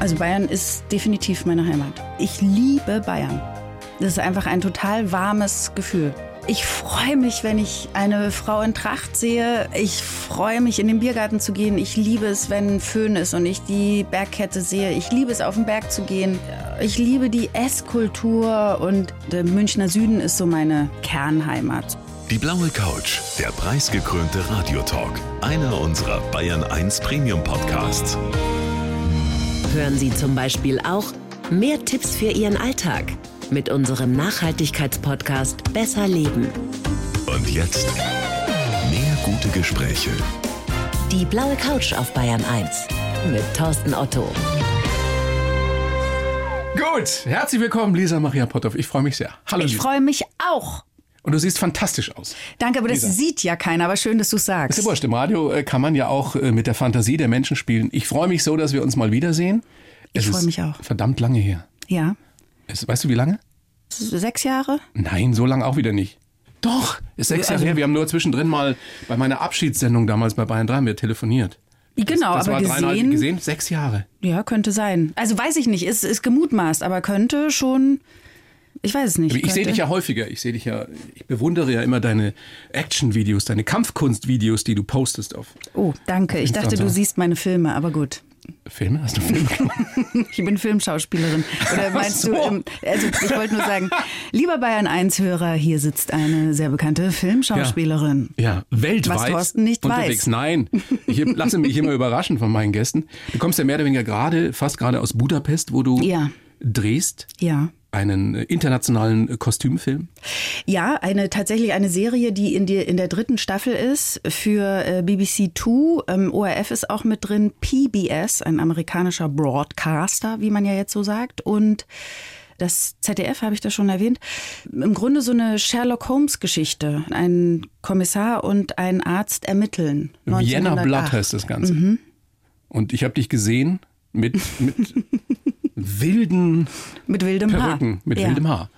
Also Bayern ist definitiv meine Heimat. Ich liebe Bayern. Das ist einfach ein total warmes Gefühl. Ich freue mich, wenn ich eine Frau in Tracht sehe. Ich freue mich, in den Biergarten zu gehen. Ich liebe es, wenn Föhn ist und ich die Bergkette sehe. Ich liebe es, auf den Berg zu gehen. Ich liebe die Esskultur und der Münchner Süden ist so meine Kernheimat. Die blaue Couch, der preisgekrönte Radiotalk. Einer unserer Bayern 1 Premium Podcasts. Hören Sie zum Beispiel auch mehr Tipps für Ihren Alltag mit unserem Nachhaltigkeitspodcast Besser Leben. Und jetzt mehr gute Gespräche. Die blaue Couch auf Bayern 1 mit Thorsten Otto. Gut, herzlich willkommen, Lisa Maria Potthoff. Ich freue mich sehr. Hallo. Ich freue mich auch. Und du siehst fantastisch aus. Danke, aber das Lisa. sieht ja keiner, aber schön, dass du Ist sagst. ja wurscht, im Radio äh, kann man ja auch äh, mit der Fantasie der Menschen spielen. Ich freue mich so, dass wir uns mal wiedersehen. Ich Es freu ist mich auch. Verdammt lange her. Ja. Es, weißt du, wie lange? Sechs Jahre? Nein, so lange auch wieder nicht. Doch, ist sechs Jahre Also- her. Wir haben nur zwischendrin mal bei meiner Abschiedssendung damals bei Bayern 3 haben wir telefoniert. Genau, das aber war dreieinhalb gesehen, gesehen. Sechs Jahre. Ja, könnte sein. Also weiß ich nicht, ist, ist gemutmaßt, aber könnte schon. Ich weiß es nicht. Ich sehe könnte- dich ja häufiger. Ich sehe dich ja, ich bewundere ja immer deine Action-Videos, deine Kampfkunst-Videos, die du postest auf Oh, danke. Ich dachte, du siehst meine Filme, aber gut. Filme. Hast du Filme? Ich bin Filmschauspielerin. Oder meinst so. du, also ich wollte nur sagen, lieber Bayern 1-Hörer, hier sitzt eine sehr bekannte Filmschauspielerin. Ja, weltweit Was Thorsten nicht unterwegs. weiß. Nein, ich lasse mich immer überraschen von meinen Gästen. Du kommst ja mehr oder weniger gerade, fast gerade aus Budapest, wo du Ja. drehst Ja. Einen äh, internationalen äh, Kostümfilm. Ja, eine tatsächlich eine Serie, die in, die in der dritten Staffel ist für äh, BBC Two. Ähm, ORF ist auch mit drin. PBS, ein amerikanischer Broadcaster, wie man ja jetzt so sagt. Und das ZDF, habe ich das schon erwähnt. Im Grunde so eine Sherlock Holmes Geschichte. Ein Kommissar und ein Arzt ermitteln. Vienna 1908. Blood heißt das Ganze. Mhm. Und ich habe dich gesehen mit, mit wilden Mit wildem Perücken, Haar. mit ja. wildem Haar.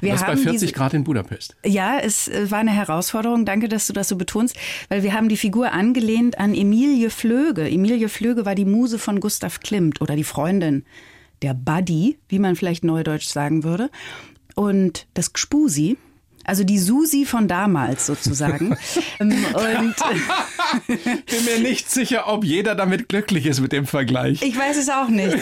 Wir das bei haben 40 diese- Grad in Budapest. Ja, es äh, war eine Herausforderung. Danke, dass du das so betonst, weil wir haben die Figur angelehnt an Emilie Flöge. Emilie Flöge war die Muse von Gustav Klimt oder die Freundin, der Buddy, wie man vielleicht neudeutsch sagen würde. Und das Gspusi, also die Susi von damals sozusagen. Ähm, Und Bin mir nicht sicher, ob jeder damit glücklich ist mit dem Vergleich. ich weiß es auch nicht.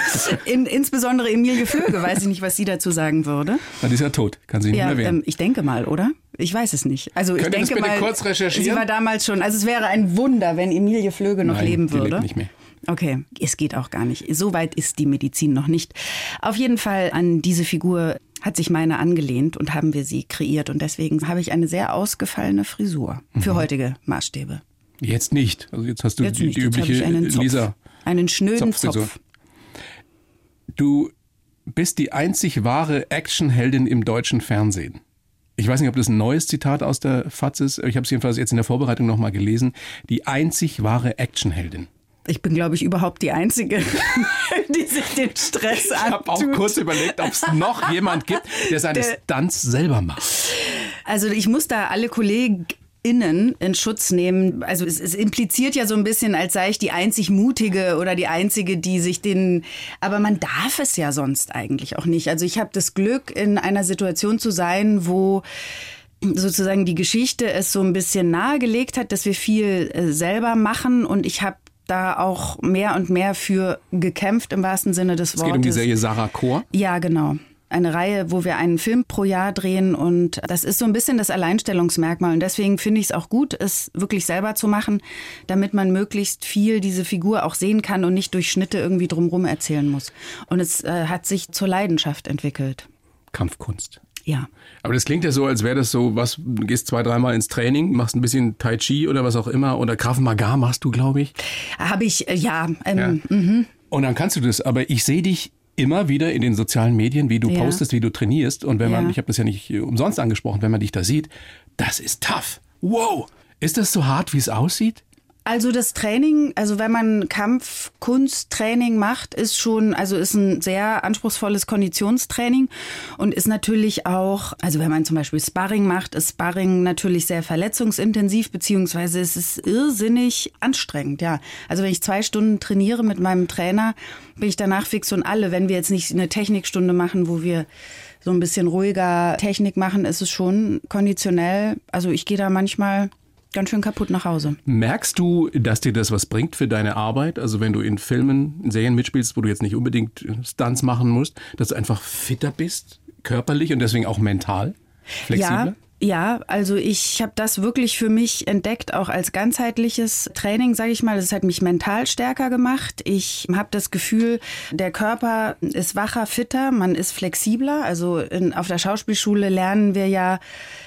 In, insbesondere Emilie Flöge, weiß ich nicht, was sie dazu sagen würde. Na, die ist ja tot, kann sie nicht Ja, mehr wehren. ähm, ich denke mal, oder? Ich weiß es nicht. Also ich Könnt das denke mal, kurz recherchieren? sie war damals schon. Also es wäre ein Wunder, wenn Emilie Flöge noch Nein, leben die würde. lebt nicht mehr. Okay, es geht auch gar nicht. So weit ist die Medizin noch nicht. Auf jeden Fall an diese Figur hat sich meine angelehnt und haben wir sie kreiert und deswegen habe ich eine sehr ausgefallene Frisur Mhm. für heutige Maßstäbe. Jetzt nicht. Also jetzt hast du Jetzt die, die übliche ich einen Zopf. Lisa. einen schnöden Zopffrisur. Zopf. Du bist die einzig wahre Actionheldin im deutschen Fernsehen. Ich weiß nicht, ob das ein neues Zitat aus der FAZ ist. Ich habe es jedenfalls jetzt in der Vorbereitung nochmal gelesen. Die einzig wahre Actionheldin. Ich bin, glaube ich, überhaupt die Einzige, die sich den Stress Ich habe auch antut. kurz überlegt, ob es noch jemand gibt, der seine Der- Stunts selber macht. Also ich muss da alle KollegInnen in Schutz nehmen. Also es, es impliziert ja so ein bisschen, als sei ich die einzig Mutige oder die Einzige, die sich den... Aber man darf es ja sonst eigentlich auch nicht. Also ich habe das Glück, in einer Situation zu sein, wo sozusagen die Geschichte es so ein bisschen nahegelegt hat, dass wir viel äh, selber machen und ich habe da auch mehr und mehr für gekämpft im wahrsten Sinne des Es Wortes. geht um die Serie Sarah Chor. Ja, genau. Eine Reihe, wo wir einen Film pro Jahr drehen und das ist so ein bisschen das Alleinstellungsmerkmal und deswegen finde ich es auch gut, es wirklich selber zu machen, damit man möglichst viel diese Figur auch sehen kann und nicht durch Schnitte irgendwie drumherum erzählen muss. Und es äh, hat sich zur Leidenschaft entwickelt. Kampfkunst. Ja. Aber das klingt ja so, als wäre das so, was, du gehst zwei, dreimal ins Training, machst ein bisschen Tai Chi oder was auch immer oder Krav Maga machst du, glaube ich. Habe ich, äh, ja, ähm, Ja. mhm. Und dann kannst du das, aber ich sehe dich immer wieder in den sozialen Medien, wie du Ja. postest, wie du trainierst. Und wenn man, Ja. ich habe das ja nicht äh, umsonst angesprochen, wenn man dich da sieht, das ist tough. Wow! Ist das so hart, wie es aussieht? Also das Training, also wenn man Kampfkunsttraining macht, ist schon, also ist ein sehr anspruchsvolles Konditionstraining und ist natürlich auch, also wenn man zum Beispiel Sparring macht, ist Sparring natürlich sehr verletzungsintensiv, beziehungsweise es ist irrsinnig anstrengend, ja. Also wenn ich zwei Stunden trainiere mit meinem Trainer, bin ich danach fix und alle. Wenn wir jetzt nicht eine Technikstunde machen, wo wir so ein bisschen ruhiger Technik machen, ist es schon konditionell. Also ich gehe da manchmal ganz schön kaputt nach Hause. Merkst du, dass dir das was bringt für deine Arbeit? Also wenn du in Filmen, in Serien mitspielst, wo du jetzt nicht unbedingt Stunts machen musst, dass du einfach fitter bist, körperlich und deswegen auch mental? Flexibler? Ja, ja, also ich habe das wirklich für mich entdeckt, auch als ganzheitliches Training, sage ich mal. Das hat mich mental stärker gemacht. Ich habe das Gefühl, der Körper ist wacher, fitter, man ist flexibler. Also in, auf der Schauspielschule lernen wir ja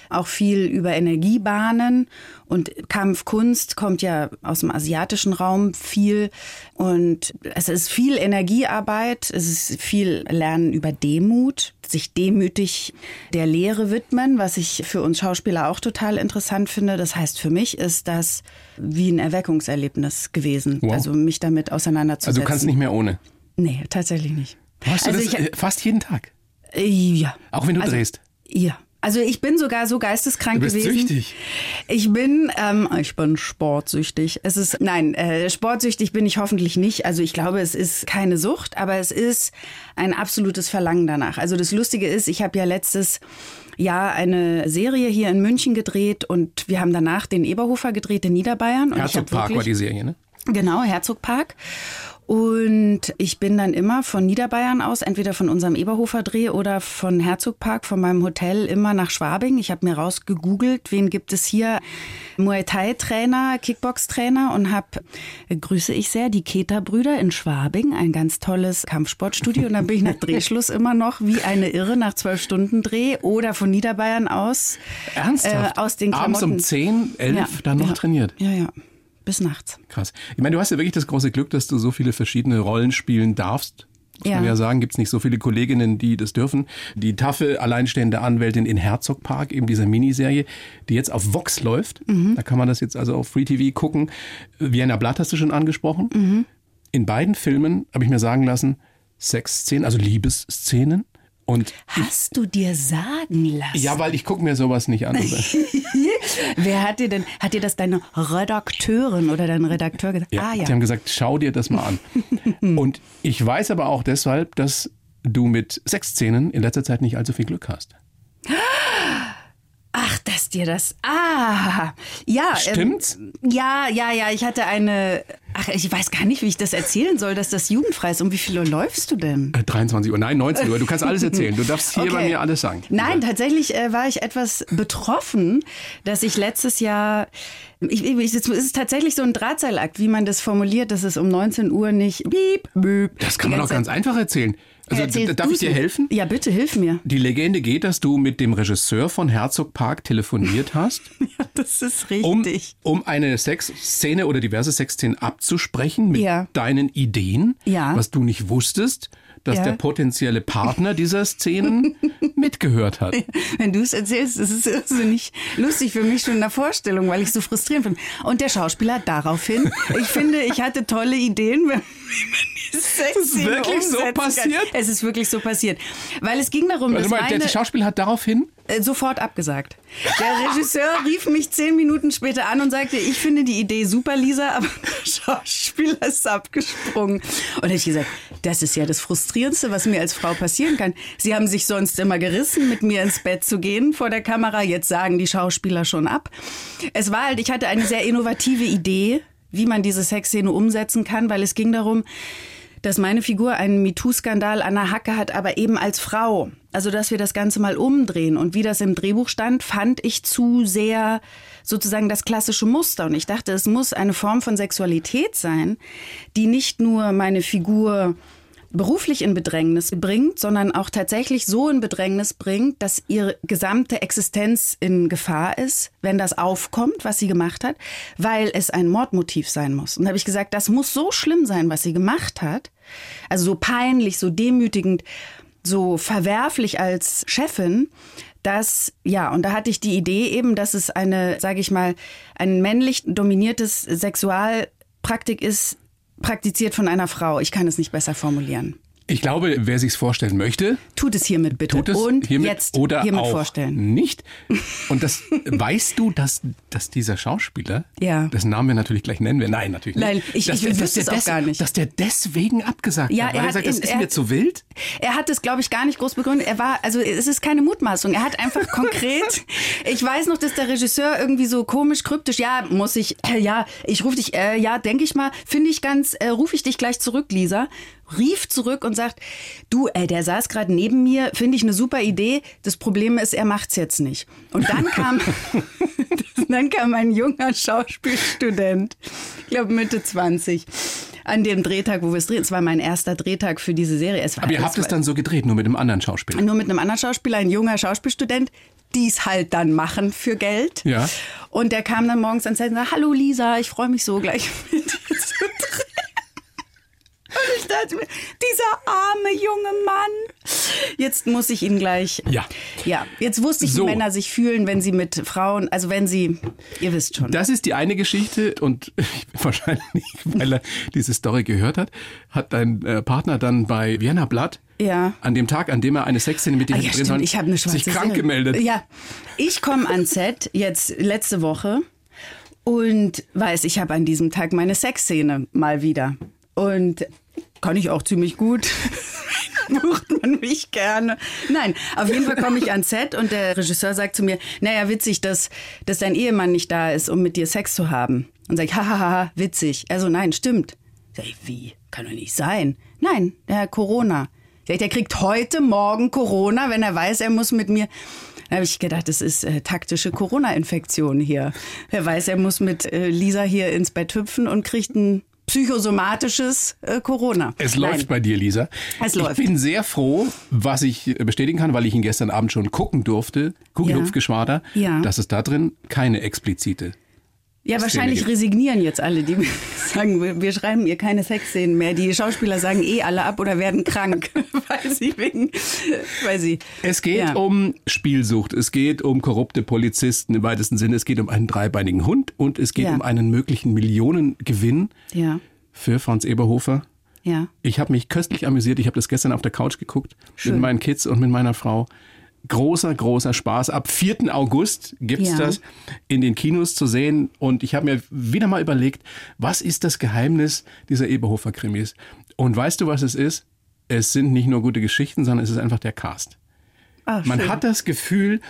auch viel über Energiebahnen und Kampfkunst kommt ja aus dem asiatischen Raum viel und es ist viel Energiearbeit, es ist viel Lernen über Demut, sich demütig der Lehre widmen, was ich für uns Schauspieler auch total interessant finde. Das heißt, für mich ist das wie ein Erweckungserlebnis gewesen, wow. also mich damit auseinanderzusetzen. Also du kannst nicht mehr ohne? Nee, tatsächlich nicht. Hast du also das ich, fast jeden Tag? Ja. Auch wenn du also, drehst? Ja. Also ich bin sogar so geisteskrank du bist gewesen. Süchtig. Ich bin, ähm, ich bin sportsüchtig. Es ist, nein, äh, sportsüchtig bin ich hoffentlich nicht. Also ich glaube, es ist keine Sucht, aber es ist ein absolutes Verlangen danach. Also das Lustige ist, ich habe ja letztes Jahr eine Serie hier in München gedreht und wir haben danach den Eberhofer gedreht in Niederbayern. Und Herzogpark war die Serie, ne? Genau, Herzogpark. Und ich bin dann immer von Niederbayern aus, entweder von unserem Eberhofer Dreh oder von Herzogpark, von meinem Hotel, immer nach Schwabing. Ich habe mir rausgegoogelt, wen gibt es hier? Muay Thai Trainer, Kickbox Trainer und habe, grüße ich sehr, die Keter-Brüder in Schwabing, ein ganz tolles Kampfsportstudio. Und dann bin ich nach Drehschluss immer noch wie eine Irre nach zwölf Stunden Dreh oder von Niederbayern aus. Ernsthaft? Äh, aus den Abends um 10, 11 ja, dann noch ja, trainiert? Ja, ja bis nachts. Krass. Ich meine, du hast ja wirklich das große Glück, dass du so viele verschiedene Rollen spielen darfst. Muss ja. man ja sagen, gibt es nicht so viele Kolleginnen, die das dürfen. Die taffe alleinstehende Anwältin in Herzogpark, eben diese Miniserie, die jetzt auf Vox läuft. Mhm. Da kann man das jetzt also auf Free TV gucken. Vienna Blatt hast du schon angesprochen. Mhm. In beiden Filmen habe ich mir sagen lassen, Sexszenen, also Liebesszenen. Und Hast du dir sagen lassen? Ja, weil ich gucke mir sowas nicht an. Wer hat dir denn, hat dir das deine Redakteurin oder dein Redakteur gesagt? Ja, ah, ja. Die haben gesagt, schau dir das mal an. Und ich weiß aber auch deshalb, dass du mit Sexszenen in letzter Zeit nicht allzu viel Glück hast. Dir das. Ah, ja. Ähm, Stimmt's? Ähm, ja, ja, ja. Ich hatte eine. Ach, ich weiß gar nicht, wie ich das erzählen soll, dass das jugendfrei ist. Um wie viel Uhr läufst du denn? Äh, 23 Uhr, nein, 19 Uhr. Du kannst alles erzählen. Du darfst hier okay. bei mir alles sagen. Nein, ja. tatsächlich äh, war ich etwas betroffen, dass ich letztes Jahr. Ich, ich, es ist tatsächlich so ein Drahtseilakt, wie man das formuliert, dass es um 19 Uhr nicht. Bieb, bieb. Das kann man doch ganz einfach erzählen. Also, darf ich dir helfen? Ja, bitte, hilf mir. Die Legende geht, dass du mit dem Regisseur von Herzog Park telefoniert hast. ja, das ist richtig. Um, um eine Sexszene oder diverse Sexszenen abzusprechen mit ja. deinen Ideen, ja. was du nicht wusstest dass ja. der potenzielle Partner dieser Szenen mitgehört hat. Wenn du es erzählst, ist es irrsinnig lustig für mich schon in der Vorstellung, weil ich so frustrierend bin. Und der Schauspieler daraufhin, ich finde, ich hatte tolle Ideen, wenn Das ist wirklich so passiert? Kann. Es ist wirklich so passiert. Weil es ging darum, dass mal, der Schauspieler hat daraufhin sofort abgesagt. Der Regisseur rief mich zehn Minuten später an und sagte, ich finde die Idee super, Lisa, aber der Schauspieler ist abgesprungen. Und ich gesagt, das ist ja das Frustrierendste, was mir als Frau passieren kann. Sie haben sich sonst immer gerissen, mit mir ins Bett zu gehen vor der Kamera. Jetzt sagen die Schauspieler schon ab. Es war halt, ich hatte eine sehr innovative Idee, wie man diese Sexszene umsetzen kann, weil es ging darum, dass meine Figur einen MeToo-Skandal an der Hacke hat, aber eben als Frau. Also, dass wir das Ganze mal umdrehen. Und wie das im Drehbuch stand, fand ich zu sehr sozusagen das klassische Muster. Und ich dachte, es muss eine Form von Sexualität sein, die nicht nur meine Figur beruflich in Bedrängnis bringt, sondern auch tatsächlich so in Bedrängnis bringt, dass ihre gesamte Existenz in Gefahr ist, wenn das aufkommt, was sie gemacht hat, weil es ein Mordmotiv sein muss. Und da habe ich gesagt, das muss so schlimm sein, was sie gemacht hat, also so peinlich, so demütigend, so verwerflich als Chefin, dass, ja, und da hatte ich die Idee eben, dass es eine, sage ich mal, ein männlich dominiertes Sexualpraktik ist, praktiziert von einer Frau. Ich kann es nicht besser formulieren. Ich glaube, wer sich's vorstellen möchte, Tut es hiermit bitte. tut es und hiermit jetzt oder hiermit auch vorstellen. nicht. Und das weißt du, dass, dass dieser Schauspieler, Ja. dessen Namen wir natürlich gleich nennen wir, nein, natürlich nicht. Nein, ich- dass ich wüsste es auch gar nicht. Dass der deswegen abgesagt Ja, hat, er weil er hat sagt, das in- ist er mir zu wild. Er hat es, glaube ich, gar nicht groß begründet. Er war, also es ist keine Mutmaßung. Er hat einfach konkret, ich weiß noch, dass der Regisseur irgendwie so komisch, kryptisch, ja, muss ich, äh, ja, ich rufe dich, äh, ja, denke ich mal, finde ich ganz, äh, rufe ich dich gleich zurück, Lisa. Rief zurück und sagt, du, ey, der saß gerade neben mir, finde ich eine super Idee. Das Problem ist, er macht's jetzt nicht. Und dann kam, dann kam ein junger Schauspielstudent, ich glaube Mitte 20, an dem Drehtag, wo wir es drehen. Es war mein erster Drehtag für diese Serie. Es war, Aber ihr habt es dann so gedreht, nur mit einem anderen Schauspieler. nur mit einem anderen Schauspieler, ein junger Schauspielstudent, die es halt dann machen für Geld. Ja. Und der kam dann morgens ans Set und sagte, hallo Lisa, ich freue mich so gleich mit dir. Mir, dieser arme junge Mann. Jetzt muss ich ihn gleich. Ja. Ja, jetzt wusste ich, So. wie Männer sich fühlen, wenn sie mit Frauen, also wenn sie, ihr wisst schon. Das ist die eine Geschichte und wahrscheinlich, weil er diese Story gehört hat, hat dein äh, Partner dann bei Vienna Blatt Ja. an dem Tag, an dem er eine Sexszene mit dir Ah, ja, drehen stimmt. sollen, Ich eine sich krank Serie. gemeldet. Ja, ich komme ans Set jetzt letzte Woche und weiß, ich habe an diesem Tag meine Sexszene mal wieder und kann ich auch ziemlich gut. Bucht man mich gerne. Nein, auf jeden Fall komme ich ans Set und der Regisseur sagt zu mir, naja, witzig, dass, dass dein Ehemann nicht da ist, um mit dir Sex zu haben. Und sag ich, hahaha, witzig. Also nein, stimmt. Sag ich, wie? Kann doch nicht sein. Nein, der hat Corona. Sag ich, der kriegt heute Morgen Corona, wenn er weiß, er muss mit mir. Da habe ich gedacht, das ist äh, taktische Corona-Infektion hier. Er weiß, er muss mit äh, Lisa hier ins Bett hüpfen und kriegt ein psychosomatisches äh, Corona. Es läuft Nein. bei dir, Lisa. Es ich läuft. bin sehr froh, was ich bestätigen kann, weil ich ihn gestern Abend schon gucken durfte, Kugelhupfgeschwader, Ja. dass es da drin keine explizite Ja, Szene wahrscheinlich gibt. resignieren jetzt alle, die sagen, wir- wir schreiben ihr keine Sexszenen mehr. Die Schauspieler sagen eh alle ab oder werden krank, weil sie wegen, weil sie. Es geht Ja. um Spielsucht, es geht um korrupte Polizisten im weitesten Sinne, es geht um einen dreibeinigen Hund und es geht Ja. um einen möglichen Millionengewinn Ja, für Franz Eberhofer. ja. Ich habe mich köstlich amüsiert, ich habe das gestern auf der Couch geguckt Schön. mit meinen Kids und mit meiner Frau. Großer, großer Spaß. Ab 4. August gibt's Ja. das in den Kinos zu sehen. Und ich habe mir wieder mal überlegt, was ist das Geheimnis dieser Eberhofer-Krimis? Und weißt du, was es ist? Es sind nicht nur gute Geschichten, sondern es ist einfach der Cast. Ah, Man schön. hat das Gefühl,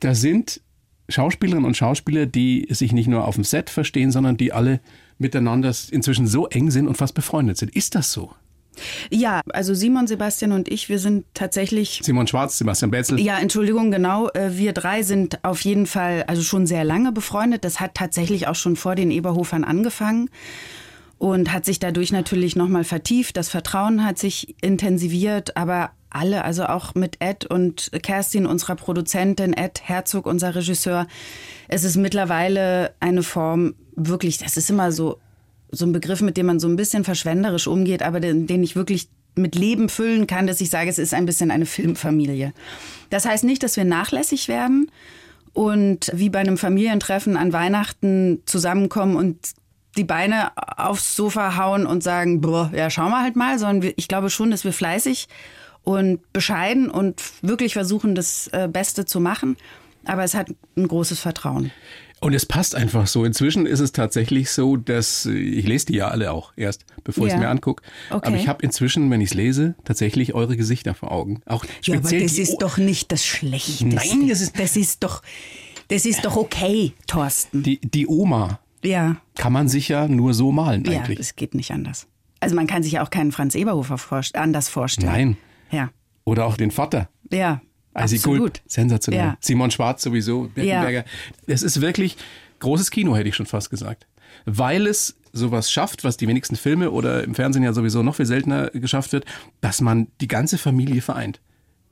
da sind Schauspielerinnen und Schauspieler, die sich nicht nur auf dem Set verstehen, sondern die alle miteinander inzwischen so eng sind und fast befreundet sind. Ist das so? Ja, also Simon, Sebastian und ich, wir sind tatsächlich Simon Schwarz, Sebastian Betzel. Ja, Entschuldigung, genau. äh, Wir drei sind auf jeden Fall also schon sehr lange befreundet. Das hat tatsächlich auch schon vor den Eberhofern angefangen und hat sich dadurch natürlich nochmal vertieft. Das Vertrauen hat sich intensiviert, aber alle, also auch mit Ed und Kerstin, unserer Produzentin, Ed Herzog, unser Regisseur. Es ist mittlerweile eine Form, wirklich, das ist immer so, so ein Begriff, mit dem man so ein bisschen verschwenderisch umgeht, aber den, den ich wirklich mit Leben füllen kann, dass ich sage, es ist ein bisschen eine Filmfamilie. Das heißt nicht, dass wir nachlässig werden und wie bei einem Familientreffen an Weihnachten zusammenkommen und die Beine aufs Sofa hauen und sagen, boah, ja, schauen wir halt mal, sondern ich glaube schon, dass wir fleißig und bescheiden und wirklich versuchen, das äh, Beste zu machen. Aber es hat ein großes Vertrauen. Und es passt einfach so. Inzwischen ist es tatsächlich so, dass äh, ich lese die ja alle auch erst, bevor ich Ja. es mir angucke. Okay. Aber ich habe inzwischen, wenn ich es lese, tatsächlich eure Gesichter vor Augen. Auch Ja, aber speziell das ist O- doch nicht das Schlechteste. Nein, das ist- das ist doch, das ist doch okay, Thorsten. die, die Oma Ja, kann man sich ja nur so malen ja, eigentlich. es geht nicht anders. Also man kann sich ja auch keinen Franz Eberhofer vorst- anders vorstellen. Nein. Ja, Oder auch den Vater. ja, Also absolut. gut, sensationell. Ja. Simon Schwarz sowieso, Birkenberger. Es ist wirklich großes Kino, hätte ich schon fast gesagt. Weil es sowas schafft, was die wenigsten Filme oder im Fernsehen ja sowieso noch viel seltener geschafft wird, dass man die ganze Familie vereint.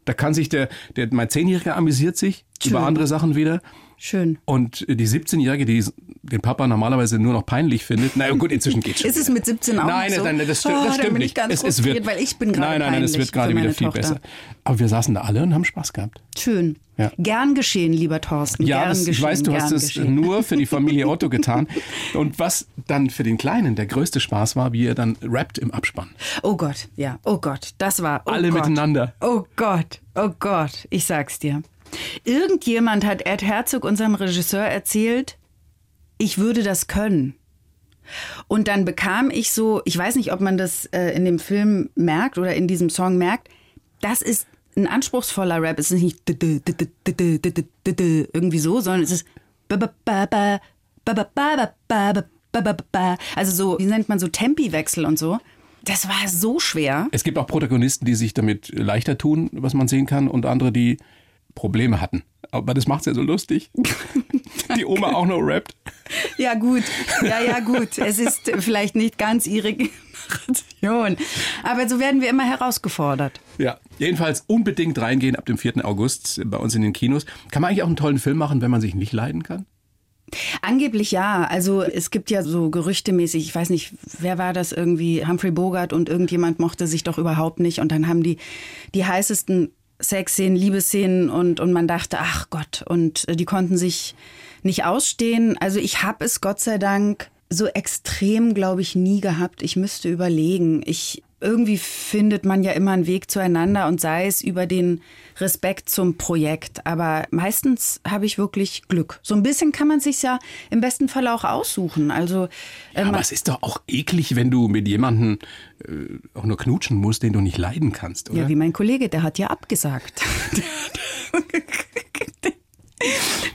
Da kann sich der, der mein Zehnjähriger amüsiert sich über andere Sachen wieder. Schön. Und die 17-Jährige, die den Papa normalerweise nur noch peinlich findet, na gut, inzwischen geht's schon. Ist es mit 17 auch Nein, so? nein, nein, das stimmt, Oh, das da stimmt nicht. ganz es, es wird, weil ich bin gerade Nein, nein, nein, es wird gerade wieder viel Tochter. besser. Aber wir saßen da alle und haben Spaß gehabt. Schön. Ja. Gern geschehen, lieber Thorsten. Ja, gern das, geschehen, ich weiß, du hast es geschehen. nur für die Familie Otto getan. Und was dann für den Kleinen der größte Spaß war, wie er dann rappt im Abspann. Oh Gott, ja. Oh Gott, das war. Oh Alle Gott. miteinander. Oh Gott, oh Gott, ich sag's dir. Irgendjemand hat Ed Herzog, unserem Regisseur, erzählt, ich würde das können. Und dann bekam ich so, ich weiß nicht, ob man das äh, in dem Film merkt oder in diesem Song merkt, das ist ein anspruchsvoller Rap. Es ist nicht irgendwie so, sondern es ist also so, wie nennt man so Tempiwechsel und so. Das war so schwer. Es gibt auch Protagonisten, die sich damit leichter tun, was man sehen kann, und andere, die Probleme hatten. Aber das macht's ja so lustig. Die Oma auch noch rappt. Ja, gut. Ja, ja, gut. Es ist vielleicht nicht ganz ihre Generation. Aber so werden wir immer herausgefordert. Ja, jedenfalls unbedingt reingehen ab dem 4. August bei uns in den Kinos. Kann man eigentlich auch einen tollen Film machen, wenn man sich nicht leiden kann? Angeblich ja. Also es gibt ja so gerüchtemäßig, ich weiß nicht, wer war das irgendwie, Humphrey Bogart und irgendjemand mochte sich doch überhaupt nicht. Und dann haben die die heißesten Sexszenen, Liebesszenen und, und man dachte, ach Gott, und äh, die konnten sich nicht ausstehen. Also ich habe es Gott sei Dank so extrem, glaube ich, nie gehabt. Ich müsste überlegen. Ich irgendwie findet man ja immer einen Weg zueinander und sei es über den Respekt zum Projekt. Aber meistens habe ich wirklich Glück. So ein bisschen kann man sich ja im besten Fall auch aussuchen. Also äh, Aber es ist doch auch eklig, wenn du mit jemandem äh, auch nur knutschen musst, den du nicht leiden kannst, oder? Ja, wie mein Kollege, der hat ja abgesagt.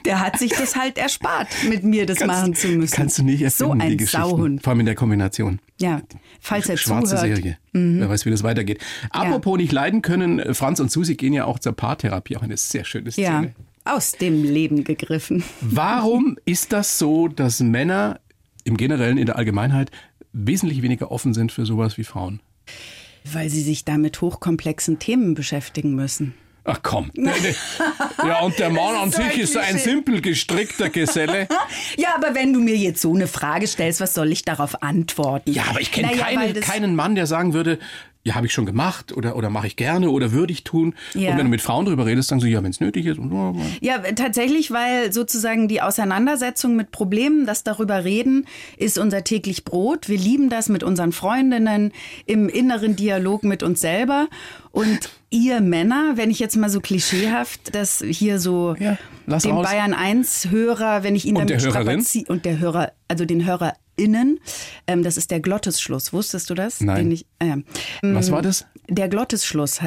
Der hat sich das halt erspart, mit mir das machen zu müssen. Kannst du nicht So erfinden, die ein. Sauhund. Vor allem in der Kombination. Ja, falls er Schwarze zuhört. Mhm. Serie. Wer weiß, wie das weitergeht. Apropos nicht leiden können, äh, Franz und Susi gehen ja auch zur Paartherapie, auch eine sehr schöne Szene. Ja, aus dem Leben gegriffen. Warum ist das so, dass Männer im Generellen, in der Allgemeinheit, wesentlich weniger offen sind für sowas wie Frauen? Weil sie sich da mit hochkomplexen Themen beschäftigen müssen. Ach komm. Nee, nee. Ja, und der Mann an ist so sich ein ist ein Klischee. simpel gestrickter Geselle. Ja, aber wenn du mir jetzt so eine Frage stellst, was soll ich darauf antworten? Ja, aber ich kenne Naja, weil keine, das- keinen Mann, der sagen würde, ja, habe ich schon gemacht oder, oder mache ich gerne oder würde ich tun. Ja. Und wenn du mit Frauen drüber redest, sagen sie, ja, wenn es nötig ist. Und, Ja, tatsächlich, weil sozusagen die Auseinandersetzung mit Problemen, das darüber reden, ist unser täglich Brot. Wir lieben das mit unseren Freundinnen im inneren Dialog mit uns selber. Und ihr Männer, wenn ich jetzt mal so klischeehaft das hier so Ja, dem raus. Bayern 1 Hörer, wenn ich ihn Und damit der Hörerin? und der Hörer, also den HörerInnen, ähm, das ist der Glottisschluss. Wusstest du das? Nein. Ich, äh, Was war das? der Glottisschluss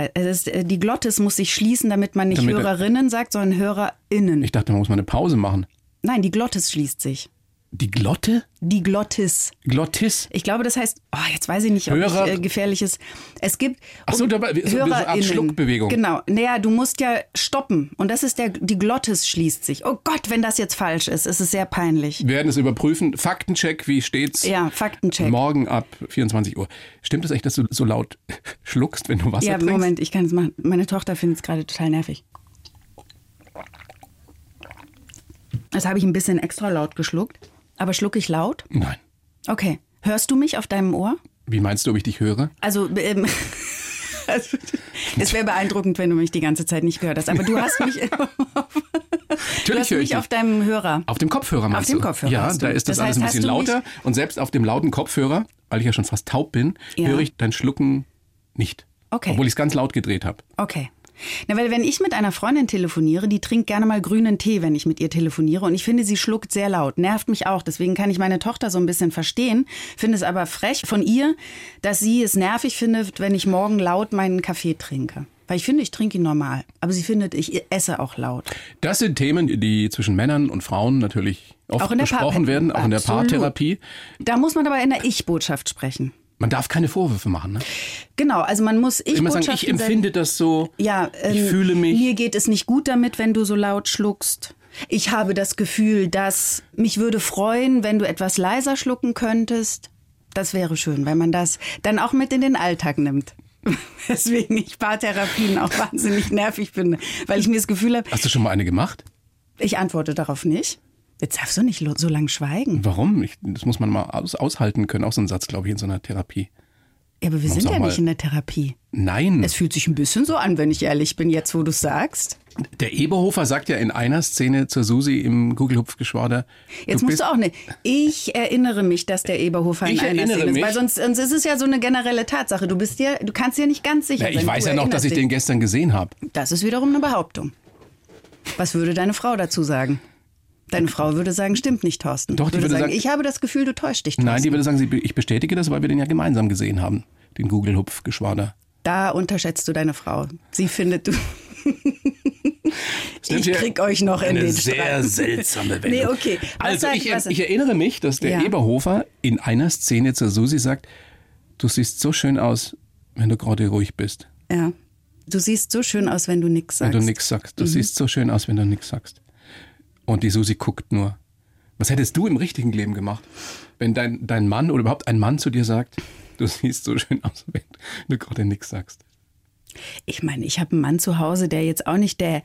äh, die Glottis muss sich schließen, damit man nicht Damit er- Hörerinnen sagt, sondern HörerInnen. Ich dachte, man muss mal eine Pause machen. Nein, die Glottis schließt sich. Die Glotte? Die Glottis. Glottis? Ich glaube, das heißt, oh, jetzt weiß ich nicht, ob Hörer- ich äh, gefährliches. Es gibt Ach so, dabei- so- eine Art. Schluckbewegung. Genau. Naja, du musst ja stoppen. Und das ist der, die Glottis schließt sich. Oh Gott, wenn das jetzt falsch ist, ist es sehr peinlich. Wir werden es überprüfen. Faktencheck, wie steht's? Ja, Faktencheck. Morgen ab 24 Uhr. Stimmt es echt, dass du so laut schluckst, wenn du Wasser Ja, trinkst? Moment, ich kann es machen. Meine Tochter findet es gerade total nervig. Das habe ich ein bisschen extra laut geschluckt. Aber schlucke ich laut? Nein. Okay. Hörst du mich auf deinem Ohr? Wie meinst du, ob ich dich höre? Also, ähm, also es wäre beeindruckend, wenn du mich die ganze Zeit nicht gehört hast. Aber du hast mich, du hast mich auf deinem Hörer. Auf dem Kopfhörer meinst dem du? Kopfhörer Ja, hast du. da ist das, Das alles heißt, ein hast bisschen lauter. Und selbst auf dem lauten Kopfhörer, weil ich ja schon fast taub bin, Ja. höre ich dein Schlucken nicht. Okay. Obwohl ich es ganz laut gedreht habe. Okay. Na, weil wenn ich mit einer Freundin telefoniere, die trinkt gerne mal grünen Tee, wenn ich mit ihr telefoniere. Und ich finde, sie schluckt sehr laut. Nervt mich auch. Deswegen kann ich meine Tochter so ein bisschen verstehen. Finde es aber frech von ihr, dass sie es nervig findet, wenn ich morgen laut meinen Kaffee trinke. Weil ich finde, ich trinke ihn normal. Aber sie findet, ich esse auch laut. Das sind Themen, die zwischen Männern und Frauen natürlich oft besprochen werden, auch in der. Paartherapie. Da muss man aber in der Ich-Botschaft sprechen. Man darf keine Vorwürfe machen. Ne? Genau, also man muss Immer sagen, ich empfinde das so, Ja, ich ähm, fühle mich. Mir geht es nicht gut damit, wenn du so laut schluckst. Ich habe das Gefühl, dass mich würde freuen, wenn du etwas leiser schlucken könntest. Das wäre schön, wenn man das dann auch mit in den Alltag nimmt. Deswegen ich Paartherapien auch wahnsinnig nervig finde, weil ich mir das Gefühl habe, Hast du schon mal eine gemacht? Ich antworte darauf nicht. Jetzt darfst du nicht so lange schweigen. Warum? Ich, das muss man mal aus, aushalten können. Auch so ein Satz, glaube ich, in so einer Therapie. Ja, aber wir Man sind ja nicht in der Therapie. Nein. Es fühlt sich ein bisschen so an, wenn ich ehrlich bin, jetzt wo du sagst. Der Eberhofer sagt ja in einer Szene zur Susi im Gugelhupfgeschwader. Jetzt musst du auch ne. Ich erinnere mich, dass der Eberhofer in einer Szene ist. mich. Weil sonst, sonst ist es ja so eine generelle Tatsache. Du bist dir, du kannst dir nicht ganz sicher Ja, sein. ich weiß Du ja noch, dass ich den gestern gesehen habe. Das ist wiederum eine Behauptung. Was würde deine Frau dazu sagen? Deine Frau würde sagen, stimmt nicht, Thorsten. Doch, die würde sagen- ich habe das Gefühl, du täuschst dich, Thorsten. Nein, die würde sagen, ich bestätige das, weil wir den ja gemeinsam gesehen haben. Den Gugelhupfgeschwader. Da unterschätzt du deine Frau. Sie findet, du. Ich krieg euch noch in Eine den sehr Streit. seltsame Wendung. Nee, okay. Was Also ich, was- ich erinnere mich, dass der Ja. Eberhofer in einer Szene zur Susi sagt, du siehst so schön aus, wenn du gerade ruhig bist. Ja. Du siehst so schön aus, wenn du nichts Wenn sagst. Mhm. du nichts sagst. Du siehst so schön aus, wenn du nichts sagst. Und die Susi guckt nur. Was hättest du im richtigen Leben gemacht, wenn dein, dein Mann oder überhaupt ein Mann zu dir sagt, du siehst so schön aus, wenn du gerade nichts sagst? Ich meine, ich habe einen Mann zu Hause, der jetzt auch nicht der,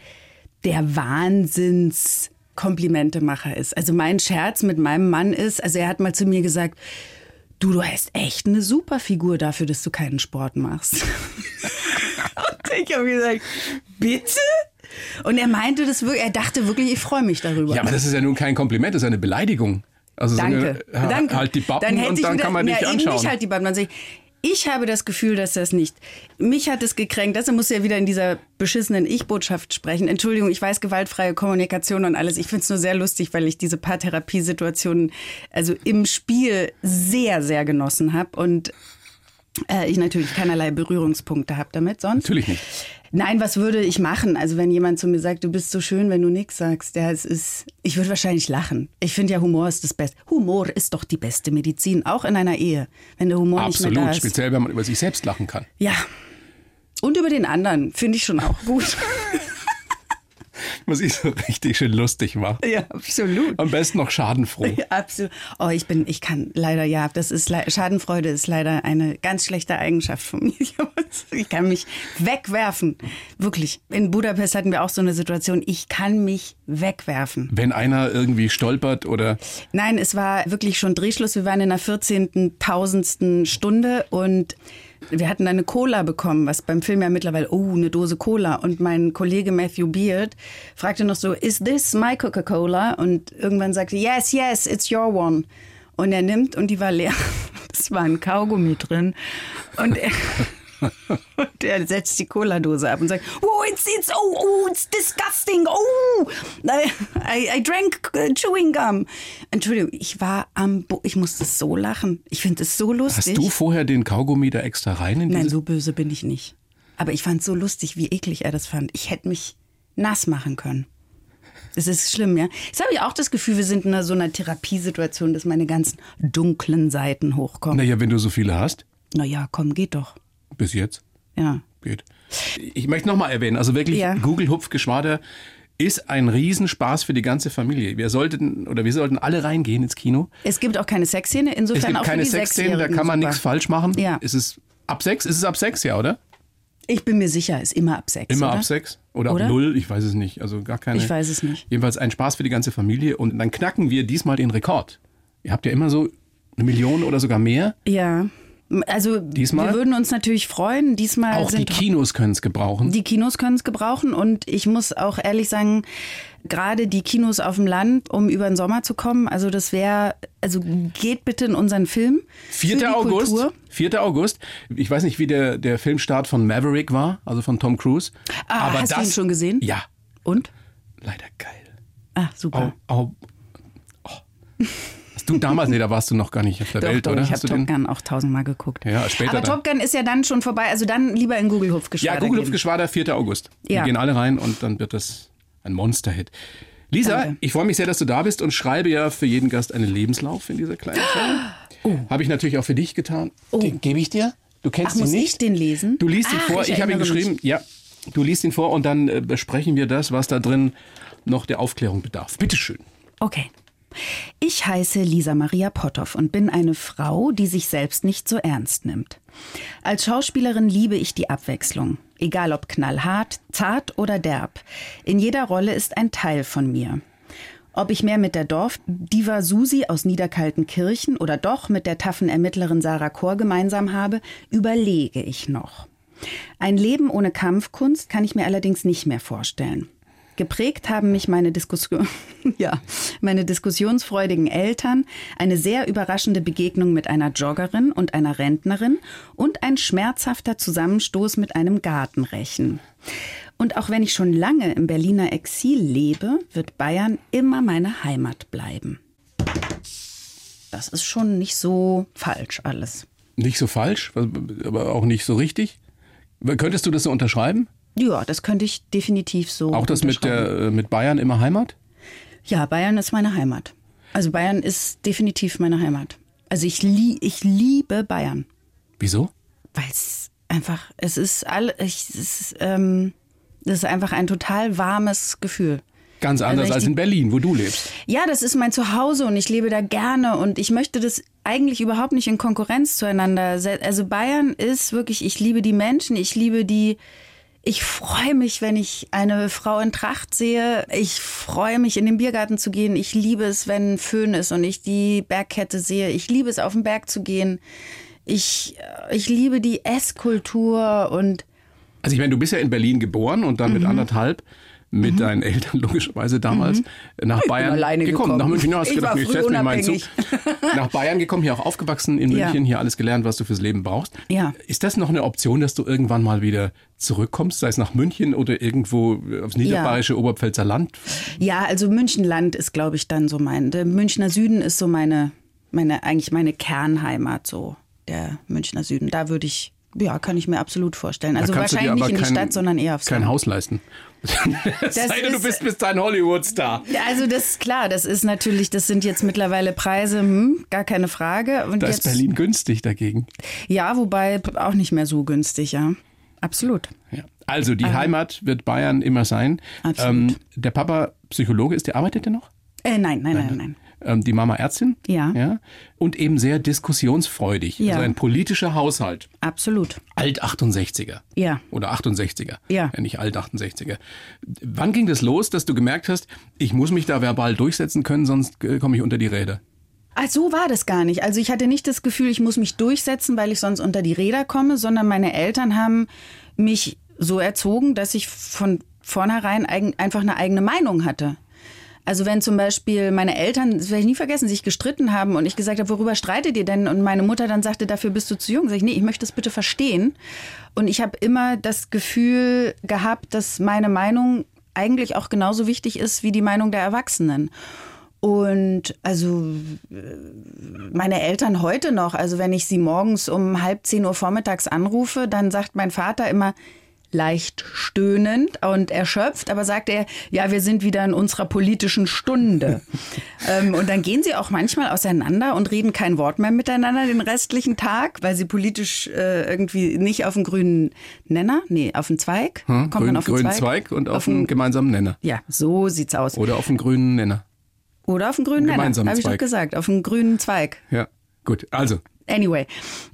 der Wahnsinns Komplimentemacher ist. Also mein Scherz mit meinem Mann ist, also er hat mal zu mir gesagt, du, du hast echt eine super Figur dafür, dass du keinen Sport machst. Und ich habe gesagt, bitte? Und er meinte das wirklich, er dachte wirklich, ich freue mich darüber. Ja, aber das ist ja nun kein Kompliment, das ist eine Beleidigung. Also so Danke. eine, ha- Danke. halt die Bappen hätte und ich dann wieder- kann man dich ja, anschauen. Nicht halt die Bappen. Dann sag ich, ich habe das Gefühl, dass das nicht. Mich hat es gekränkt. Das muss ja wieder in dieser beschissenen Ich-Botschaft sprechen. Entschuldigung, ich weiß gewaltfreie Kommunikation und alles. Ich finde es nur sehr lustig, weil ich diese paar Therapiesituationen also im Spiel sehr, sehr genossen habe und äh, ich natürlich keinerlei Berührungspunkte habe damit sonst. Natürlich nicht. Nein, was würde ich machen? Also wenn jemand zu mir sagt, du bist so schön, wenn du nichts sagst, ja, es ist, ich würde wahrscheinlich lachen. Ich finde ja, Humor ist das Beste. Humor ist doch die beste Medizin, auch in einer Ehe, wenn der Humor nicht mehr Absolut, da ist. speziell wenn man über sich selbst lachen kann. Ja. Und über den anderen finde ich schon auch gut. Was ich so richtig schön lustig mache. ja, absolut. Am besten noch schadenfroh. Ja, absolut. Oh, ich bin, ich kann leider, ja, das ist, Schadenfreude ist leider eine ganz schlechte Eigenschaft von mir. Ich kann mich wegwerfen. Wirklich. In Budapest hatten wir auch so eine Situation, ich kann mich wegwerfen. Wenn einer irgendwie stolpert oder Nein, es war wirklich schon Drehschluss. Wir waren in der 14.000. Stunde und wir hatten eine Cola bekommen, was beim Film ja mittlerweile, oh, eine Dose Cola. Und mein Kollege Matthew Beard fragte noch so, is this my Coca-Cola? Und irgendwann sagte, yes, yes, it's your one. Und er nimmt und die war leer. Es war ein Kaugummi drin. Und er, und er setzt die Cola-Dose ab und sagt, oh, it's, it's, oh, oh, it's disgusting, oh, I, I, I drank uh, chewing gum. Entschuldigung, ich war am, Bo ich musste so lachen. Ich finde es so lustig. hast du vorher den Kaugummi da extra rein in Nein, so böse bin ich nicht. Aber ich fand es so lustig, wie eklig er das fand. Ich hätte mich nass machen können. Es ist schlimm, ja. Jetzt habe ich auch das Gefühl, wir sind in einer, so einer Therapiesituation, dass meine ganzen dunklen Seiten hochkommen. Naja, wenn du so viele hast, Naja, komm, geht doch. Bis jetzt Ja. geht. Ich möchte nochmal erwähnen, also wirklich Ja. Google Hupfgeschwader ist ein Riesenspaß für die ganze Familie. Wir sollten oder wir sollten alle reingehen ins Kino. Es gibt auch keine Sexszene, insofern Es gibt auch keine Sexszenen, da kann man nichts falsch machen. Ja. Ist es ab sechs? Ist es ab sechs, ja, oder? Ich bin mir sicher, ist immer ab sechs. Immer oder? ab sechs oder, Oder? ab null, ich weiß es nicht. Also gar keine. Ich weiß es nicht. Jedenfalls ein Spaß für die ganze Familie und dann knacken wir diesmal den Rekord. Ihr habt ja immer so eine Million oder sogar mehr. Ja. Also Diesmal? wir würden uns natürlich freuen. Diesmal Auch die Kinos können es gebrauchen. Die Kinos können es gebrauchen und ich muss auch ehrlich sagen, gerade die Kinos auf dem Land, um über den Sommer zu kommen, also das wäre, also geht bitte in unseren Film. für 4. die August. Kultur. 4. August. Ich weiß nicht, wie der, der Filmstart von Maverick war, also von Tom Cruise. Ah, Aber hast das, du ihn schon gesehen? Ja. Und? Leider geil. Ah, super. Au, au. Oh. Hast du damals, nee, da warst du noch gar nicht auf der Doch, Welt, doch, oder? ich habe Hast du Top den? Gun auch tausendmal geguckt. Ja, später Aber dann. Top Gun ist ja dann schon vorbei, also dann lieber in Google Hupfgeschwader Ja, Google gehen. Hupfgeschwader, 4. August. Ja. Wir gehen alle rein und dann wird das ein Monster-Hit. Lisa, Danke. ich freue mich sehr, dass du da bist und schreibe ja für jeden Gast einen Lebenslauf in dieser kleinen Fälle. Oh. Habe ich natürlich auch für dich getan. Den gebe ich dir. Du kennst Ach, ihn muss nicht. ich den lesen? Du liest ihn Ach, vor. ich Ich, habe ihn erinnere mich. geschrieben. Ja, du liest ihn vor und dann äh, besprechen wir das, was da drin noch der Aufklärung bedarf. Bitteschön. Okay. Ich heiße Lisa Maria Potthoff und bin eine Frau, die sich selbst nicht so ernst nimmt. Als Schauspielerin liebe ich die Abwechslung. Egal ob knallhart, zart oder derb. In jeder Rolle ist ein Teil von mir. Ob ich mehr mit der Dorfdiva Susi aus Niederkaltenkirchen oder doch mit der taffen Ermittlerin Sarah Chor gemeinsam habe, überlege ich noch. Ein Leben ohne Kampfkunst kann ich mir allerdings nicht mehr vorstellen. Geprägt haben mich meine Diskussion, ja, meine diskussionsfreudigen Eltern, eine sehr überraschende Begegnung mit einer Joggerin und einer Rentnerin und ein schmerzhafter Zusammenstoß mit einem Gartenrechen. Und auch wenn ich schon lange im Berliner Exil lebe, wird Bayern immer meine Heimat bleiben. Das ist schon nicht so falsch alles. Nicht so falsch, aber auch nicht so richtig. Könntest du das so unterschreiben? Ja, das könnte ich definitiv so. Auch das mit, der, mit Bayern immer Heimat? Ja, Bayern ist meine Heimat. Also Bayern ist definitiv meine Heimat. Also ich, lie ich liebe Bayern. Wieso? Weil es einfach, es ist all, ich, es ist, ähm, das ist einfach ein total warmes Gefühl. Ganz anders Also als in Berlin, wo du lebst. Ja, das ist mein Zuhause und ich lebe da gerne und ich möchte das eigentlich überhaupt nicht in Konkurrenz zueinander. Also Bayern ist wirklich, ich liebe die Menschen, ich liebe die, ich freue mich, wenn ich eine Frau in Tracht sehe. Ich freue mich, in den Biergarten zu gehen. Ich liebe es, wenn Föhn ist und ich die Bergkette sehe. Ich liebe es, auf den Berg zu gehen. Ich, ich liebe die Esskultur und Also ich meine, du bist ja in Berlin geboren und dann mit Mhm. anderthalb mit deinen Eltern logischerweise damals nach Bayern alleine gekommen. Nach München, ja, hast Ich gedacht, ich früh setz mich mal. Zug. nach Bayern gekommen, hier auch aufgewachsen in Ja. München, hier alles gelernt, was du fürs Leben brauchst. Ja. Ist das noch eine Option, dass du irgendwann mal wieder zurückkommst, sei es nach München oder irgendwo aufs niederbayerische Oberpfälzer Land? Ja, also Münchenland ist, glaube ich, dann so mein. Der Münchner Süden ist so meine, meine, eigentlich meine Kernheimat, so der Münchner Süden. Da würde ich, ja, kann ich mir absolut vorstellen. Also wahrscheinlich nicht in die kein- Stadt, sondern eher aufs Kein Land. Haus leisten. Es sei denn, du ist- bist bis dein Hollywood-Star. Ja, Also das ist klar, das ist natürlich, das sind jetzt mittlerweile Preise, hm, gar keine Frage. Und Da jetzt, ist Berlin günstig dagegen. Ja, wobei auch nicht mehr so günstig, ja. Absolut. Ja. Also die Heimat wird Bayern immer sein. Ähm, Absolut. der Papa Psychologe ist, der arbeitet der noch? Äh, nein, nein, nein, nein. Ähm, die Mama Ärztin? Ja. ja. Und eben sehr diskussionsfreudig. Ja. Also ein politischer Haushalt. Absolut. Alt 68er. Ja. Oder 68er. Ja. nicht alt 68er. Wann ging das los, dass du gemerkt hast, ich muss mich da verbal durchsetzen können, sonst äh, komme ich unter die Räder? Ah, so war das gar nicht. Also ich hatte nicht das Gefühl, ich muss mich durchsetzen, weil ich sonst unter die Räder komme, sondern meine Eltern haben mich so erzogen, dass ich von vornherein einfach eine eigene Meinung hatte. Also wenn zum Beispiel meine Eltern, das werde ich nie vergessen, sich gestritten haben und ich gesagt habe, worüber streitet ihr denn? Und meine Mutter dann sagte, dafür bist du zu jung. Sag ich, nee, ich möchte das bitte verstehen. Und ich habe immer das Gefühl gehabt, dass meine Meinung eigentlich auch genauso wichtig ist wie die Meinung der Erwachsenen. Und also meine Eltern heute noch, also wenn ich sie morgens um halb zehn Uhr vormittags anrufe, dann sagt mein Vater immer leicht stöhnend und erschöpft, aber sagt er, ja, wir sind wieder in unserer politischen Stunde. ähm, und dann gehen sie auch manchmal auseinander und reden kein Wort mehr miteinander den restlichen Tag, weil sie politisch äh, irgendwie nicht auf den grünen Nenner, nee, auf den Zweig, Hm? kommt Grün, man auf den grünen Zweig, Zweig und auf, den- einen gemeinsamen Nenner. ja, so sieht's aus. Oder auf einen grünen Nenner. Oder auf den grünen Nenner, habe ich doch gesagt, auf den grünen Zweig. Ja, gut. Also, Anyway.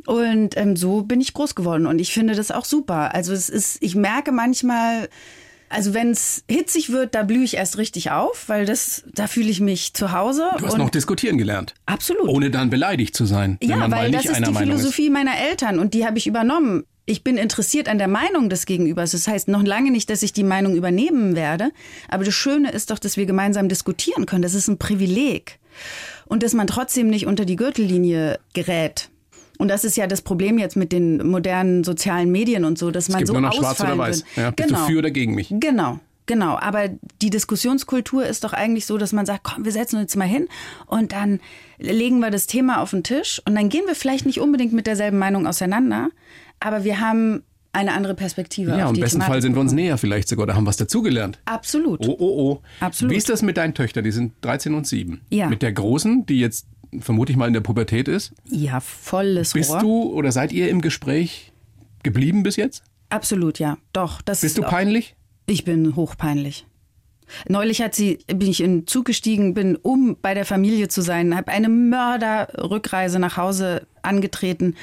Und ähm, so bin ich groß geworden und ich finde das auch super. Also es ist, ich merke manchmal, also wenn es hitzig wird, da blühe ich erst richtig auf, weil das, da fühle ich mich zu Hause. du hast noch diskutieren gelernt. absolut. Ohne dann beleidigt zu sein, ja, mal weil nicht das ist die Meinung ist. Philosophie meiner Eltern und die habe ich übernommen. Ich bin interessiert an der Meinung des Gegenübers. Das heißt noch lange nicht, dass ich die Meinung übernehmen werde. Aber das Schöne ist doch, dass wir gemeinsam diskutieren können. Das ist ein Privileg. Und dass man trotzdem nicht unter die Gürtellinie gerät. Und das ist ja das Problem jetzt mit den modernen sozialen Medien und so, dass man gibt so nur noch schwarz ausfallen oder weiß. Ja, bist du für oder gegen mich? Genau. Genau, aber die Diskussionskultur ist doch eigentlich so, dass man sagt, komm, wir setzen uns jetzt mal hin und dann legen wir das Thema auf den Tisch und dann gehen wir vielleicht nicht unbedingt mit derselben Meinung auseinander, aber wir haben eine andere Perspektive. Ja, im besten Thematik Fall sind wir uns näher vielleicht sogar oder haben was dazugelernt. Absolut. Oh, oh, oh. Absolut. Wie ist das mit deinen Töchtern? Die sind 13 und 7. Ja. Mit der Großen, die jetzt vermute ich mal in der Pubertät ist. Ja, volles Bist Rohr. du oder seid ihr im Gespräch geblieben bis jetzt? Absolut, ja. Doch. Das Bist du peinlich? Ich bin hochpeinlich. Neulich hat sie, bin ich in den Zug gestiegen, bin, um bei der Familie zu sein, habe eine Mörderrückreise nach Hause angetreten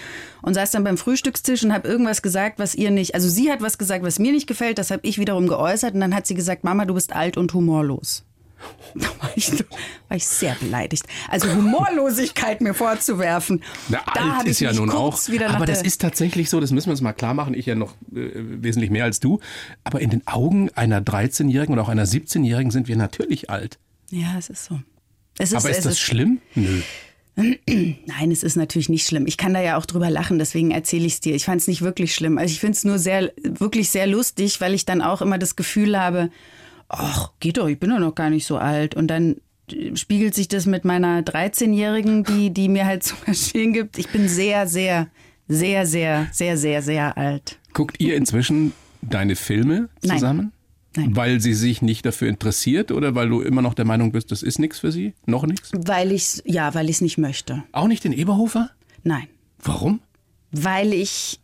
und saß dann beim Frühstückstisch und habe irgendwas gesagt, was ihr nicht, also sie hat was gesagt, was mir nicht gefällt, das habe ich wiederum geäußert und dann hat sie gesagt, Mama, du bist alt und humorlos. Da war ich, war ich sehr beleidigt. Also Humorlosigkeit mir vorzuwerfen. Na, da alt ist ja nun auch. Aber das ist tatsächlich so, das müssen wir uns mal klar machen. Ich ja noch äh, wesentlich mehr als du. Aber in den Augen einer 13-Jährigen oder auch einer 17-Jährigen sind wir natürlich alt. Ja, es ist so. Es ist, Aber ist das schlimm? Nö. Nein, es ist natürlich nicht schlimm. Ich kann da ja auch drüber lachen, deswegen erzähle ich es dir. Ich fand es nicht wirklich schlimm. Also ich finde es nur sehr, wirklich sehr lustig, weil ich dann auch immer das Gefühl habe, ach, geht doch, ich bin doch noch gar nicht so alt. Und dann äh, spiegelt sich das mit meiner 13-Jährigen, die, die mir halt zu verstehen gibt. Ich bin sehr, sehr, sehr, sehr, sehr, sehr, sehr alt. Guckt ihr inzwischen deine Filme Nein. zusammen? Nein. Weil sie sich nicht dafür interessiert oder weil du immer noch der Meinung bist, das ist nichts für sie? Noch nichts? Weil ich ja, weil ich es nicht möchte. Auch nicht den Eberhofer? Nein. Warum? Weil ich,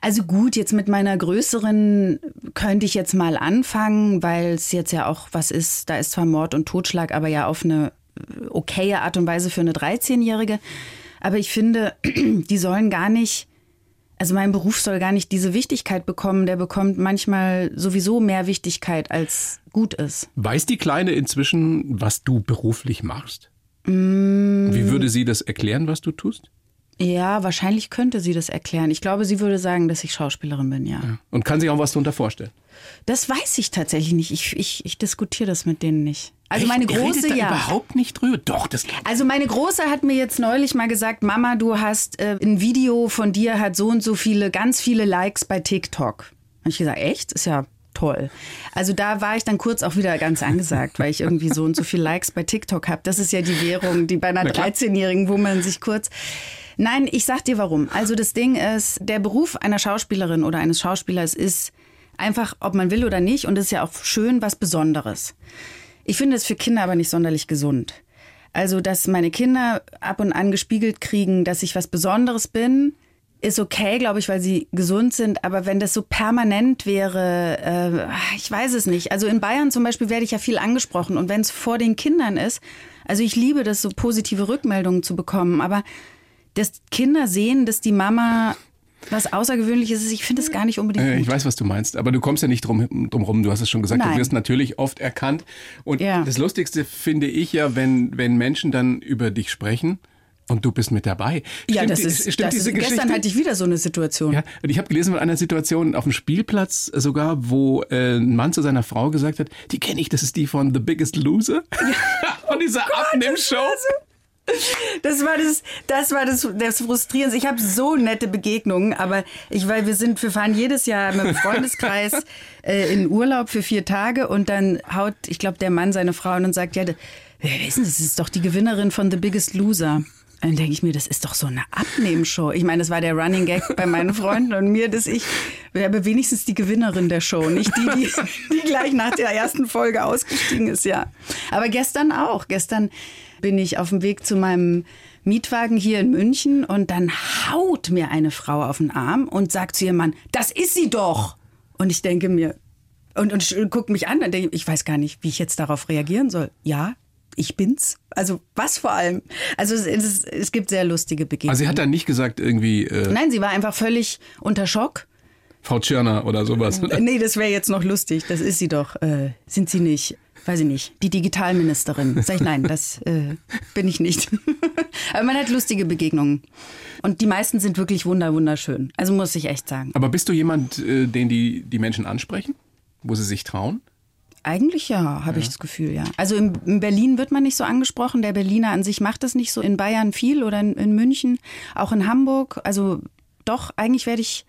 also gut, jetzt mit meiner größeren könnte ich jetzt mal anfangen, weil es jetzt ja auch was ist, da ist zwar Mord und Totschlag, aber ja auf eine äh, okaye Art und Weise für eine 13-Jährige. Aber ich finde, die sollen gar nicht, also mein Beruf soll gar nicht diese Wichtigkeit bekommen. Der bekommt manchmal sowieso mehr Wichtigkeit, als gut ist. Weiß die Kleine inzwischen, was du beruflich machst? Mm. Wie würde sie das erklären, was du tust? Ja, wahrscheinlich könnte sie das erklären. Ich glaube, sie würde sagen, dass ich Schauspielerin bin, ja. Und kann sich auch was darunter vorstellen? Das weiß ich tatsächlich nicht. Ich, ich, ich diskutiere das mit denen nicht. Also Echt? meine große da ja. überhaupt nicht drüber. Doch, das Also meine große hat mir jetzt neulich mal gesagt, Mama, du hast äh, ein Video von dir hat so und so viele, ganz viele Likes bei TikTok. Habe ich gesagt, echt? Ist ja toll. Also da war ich dann kurz auch wieder ganz angesagt, weil ich irgendwie so und so viele Likes bei TikTok habe. Das ist ja die Währung, die bei einer klar. 13-Jährigen, wo man sich kurz Nein, ich sag dir warum. Also das Ding ist, der Beruf einer Schauspielerin oder eines Schauspielers ist einfach, ob man will oder nicht, und das ist ja auch schön, was Besonderes. Ich finde es für Kinder aber nicht sonderlich gesund. Also, dass meine Kinder ab und an gespiegelt kriegen, dass ich was Besonderes bin, ist okay, glaube ich, weil sie gesund sind. Aber wenn das so permanent wäre, äh, ich weiß es nicht. Also in Bayern zum Beispiel werde ich ja viel angesprochen. Und wenn es vor den Kindern ist, also ich liebe das, so positive Rückmeldungen zu bekommen. Aber dass Kinder sehen, dass die Mama was Außergewöhnliches ist, ich finde es gar nicht unbedingt Äh, ich weiß, was du meinst, aber du kommst ja nicht drum, drum rum. Du hast es schon gesagt, du Nein. wirst natürlich oft erkannt. Und Ja. das Lustigste finde ich ja, wenn, wenn Menschen dann über dich sprechen und du bist mit dabei. ja, Stimmt das die- ist, stimmt das diese ist Geschichte? gestern hatte ich wieder so eine Situation. Ja, und ich habe gelesen von einer Situation auf dem Spielplatz sogar, wo äh, ein Mann zu seiner Frau gesagt hat, die kenne ich, das ist die von The Biggest Loser. von dieser Abnehmshow. Das war das, das war das, das Frustrierende. Ich habe so nette Begegnungen, aber ich, weil wir sind, wir fahren jedes Jahr mit dem Freundeskreis äh, in Urlaub für vier Tage und dann haut, ich glaube, der Mann seine Frau und sagt, ja, wer ist denn das? Das ist doch die Gewinnerin von The Biggest Loser. Und dann denke ich mir, das ist doch so eine Abnehmshow. Ich meine, das war der Running Gag bei meinen Freunden und mir, dass ich wäre wenigstens die Gewinnerin der Show, nicht die, die, die gleich nach der ersten Folge ausgestiegen ist, ja. Aber gestern auch. Gestern bin ich auf dem Weg zu meinem Mietwagen hier in München und dann haut mir eine Frau auf den Arm und sagt zu ihrem Mann, das ist sie doch. Und ich denke mir, und, und guckt mich an und denke, ich weiß gar nicht, wie ich jetzt darauf reagieren soll. Ja, ich bin's. Also was vor allem? Also es, es, es gibt sehr lustige Begegnungen. Also sie hat dann nicht gesagt irgendwie äh, Nein, sie war einfach völlig unter Schock. Frau Tschirner oder sowas. Nee, das wäre jetzt noch lustig. Das ist sie doch. Äh, sind sie nicht? Weiß ich nicht. Die Digitalministerin. Sag ich nein, das äh, bin ich nicht. Aber man hat lustige Begegnungen. Und die meisten sind wirklich wunder, wunderschön. Also muss ich echt sagen. Aber bist du jemand, äh, den die, die Menschen ansprechen? Wo sie sich trauen? Eigentlich ja, habe ich das Gefühl, ja. Also in, in Berlin wird man nicht so angesprochen. Der Berliner an sich macht das nicht so. In Bayern viel oder in, in München, auch in Hamburg. Also doch, eigentlich werde ich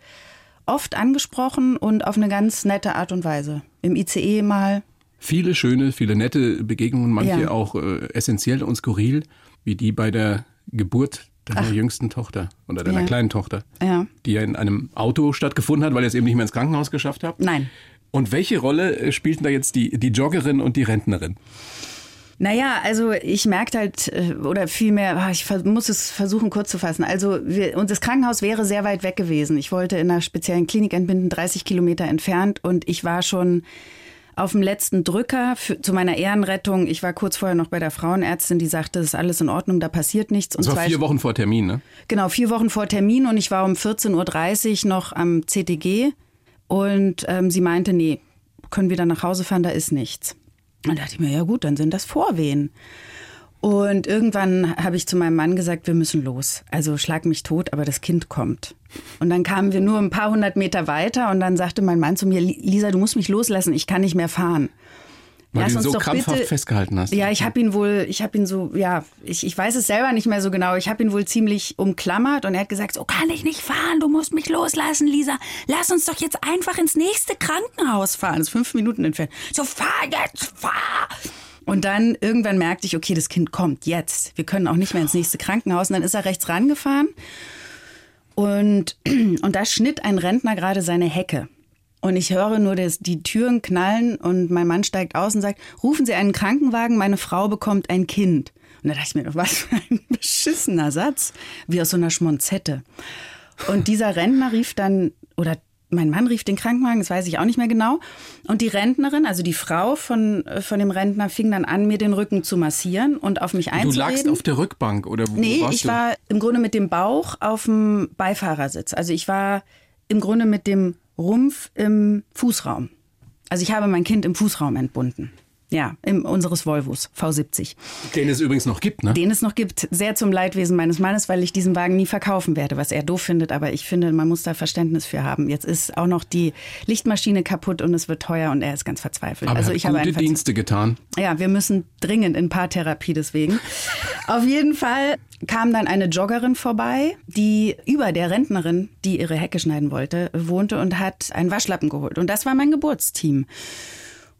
oft angesprochen und auf eine ganz nette Art und Weise. Im ICE mal. Viele schöne, viele nette Begegnungen, manche Ja. auch äh, essentiell und skurril, wie die bei der Geburt deiner jüngsten Tochter oder deiner Ja. kleinen Tochter, Ja. die ja in einem Auto stattgefunden hat, weil ihr es eben nicht mehr ins Krankenhaus geschafft habt. Nein. Und welche Rolle äh, spielten da jetzt die, die Joggerin und die Rentnerin? Naja, also ich merkte halt, äh, oder vielmehr, ah, ich muss es versuchen kurz zu fassen. Also wir, und das Krankenhaus wäre sehr weit weg gewesen. Ich wollte in einer speziellen Klinik entbinden, 30 Kilometer entfernt und ich war schon auf dem letzten Drücker für, zu meiner Ehrenrettung. Ich war kurz vorher noch bei der Frauenärztin, die sagte, es ist alles in Ordnung, da passiert nichts. Und das war vier Wochen vor Termin, ne? Genau, vier Wochen vor Termin und ich war um 14.30 Uhr noch am CTG und ähm, sie meinte, nee, können wir dann nach Hause fahren, da ist nichts. Dann dachte ich mir, ja gut, dann sind das Vorwehen. Und irgendwann habe ich zu meinem Mann gesagt, wir müssen los. Also schlag mich tot, aber das Kind kommt. Und dann kamen wir nur ein paar hundert Meter weiter und dann sagte mein Mann zu mir, Lisa, du musst mich loslassen, ich kann nicht mehr fahren. Weil Lass du ihn so krampfhaft bitte, festgehalten hast. Ja, ich habe ihn wohl, ich habe ihn so, ja, ich, ich weiß es selber nicht mehr so genau. Ich habe ihn wohl ziemlich umklammert und er hat gesagt, so kann ich nicht fahren, du musst mich loslassen, Lisa. Lass uns doch jetzt einfach ins nächste Krankenhaus fahren. Das ist fünf Minuten entfernt. So, fahr jetzt, fahr! Und dann irgendwann merkte ich, okay, das Kind kommt jetzt. Wir können auch nicht mehr ins nächste Krankenhaus. Und dann ist er rechts rangefahren. Und, und da schnitt ein Rentner gerade seine Hecke. Und ich höre nur dass die Türen knallen und mein Mann steigt aus und sagt, rufen Sie einen Krankenwagen, meine Frau bekommt ein Kind. Und da dachte ich mir, was für ein beschissener Satz, wie aus so einer Schmonzette. Und dieser Rentner rief dann, oder mein Mann rief den Krankenwagen, das weiß ich auch nicht mehr genau. Und die Rentnerin, also die Frau von, äh, von dem Rentner, fing dann an, mir den Rücken zu massieren und auf mich einzureden. Du lagst auf der Rückbank oder wo Nee, warst ich du? war im Grunde mit dem Bauch auf dem Beifahrersitz. Also ich war im Grunde mit dem Rumpf im Fußraum. Also ich habe mein Kind im Fußraum entbunden. Ja, im, unseres Volvos V70. Den es übrigens noch gibt, ne? Den es noch gibt. Sehr zum Leidwesen meines Mannes, weil ich diesen Wagen nie verkaufen werde, was er doof findet. Aber ich finde, man muss da Verständnis für haben. Jetzt ist auch noch die Lichtmaschine kaputt und es wird teuer und er ist ganz verzweifelt. Aber also er hat ich habe gute einen Dienste getan. Ja, wir müssen dringend in Paartherapie deswegen. Auf jeden Fall kam dann eine Joggerin vorbei, die über der Rentnerin, die ihre Hecke schneiden wollte, wohnte und hat einen Waschlappen geholt. Und das war mein Geburtsteam.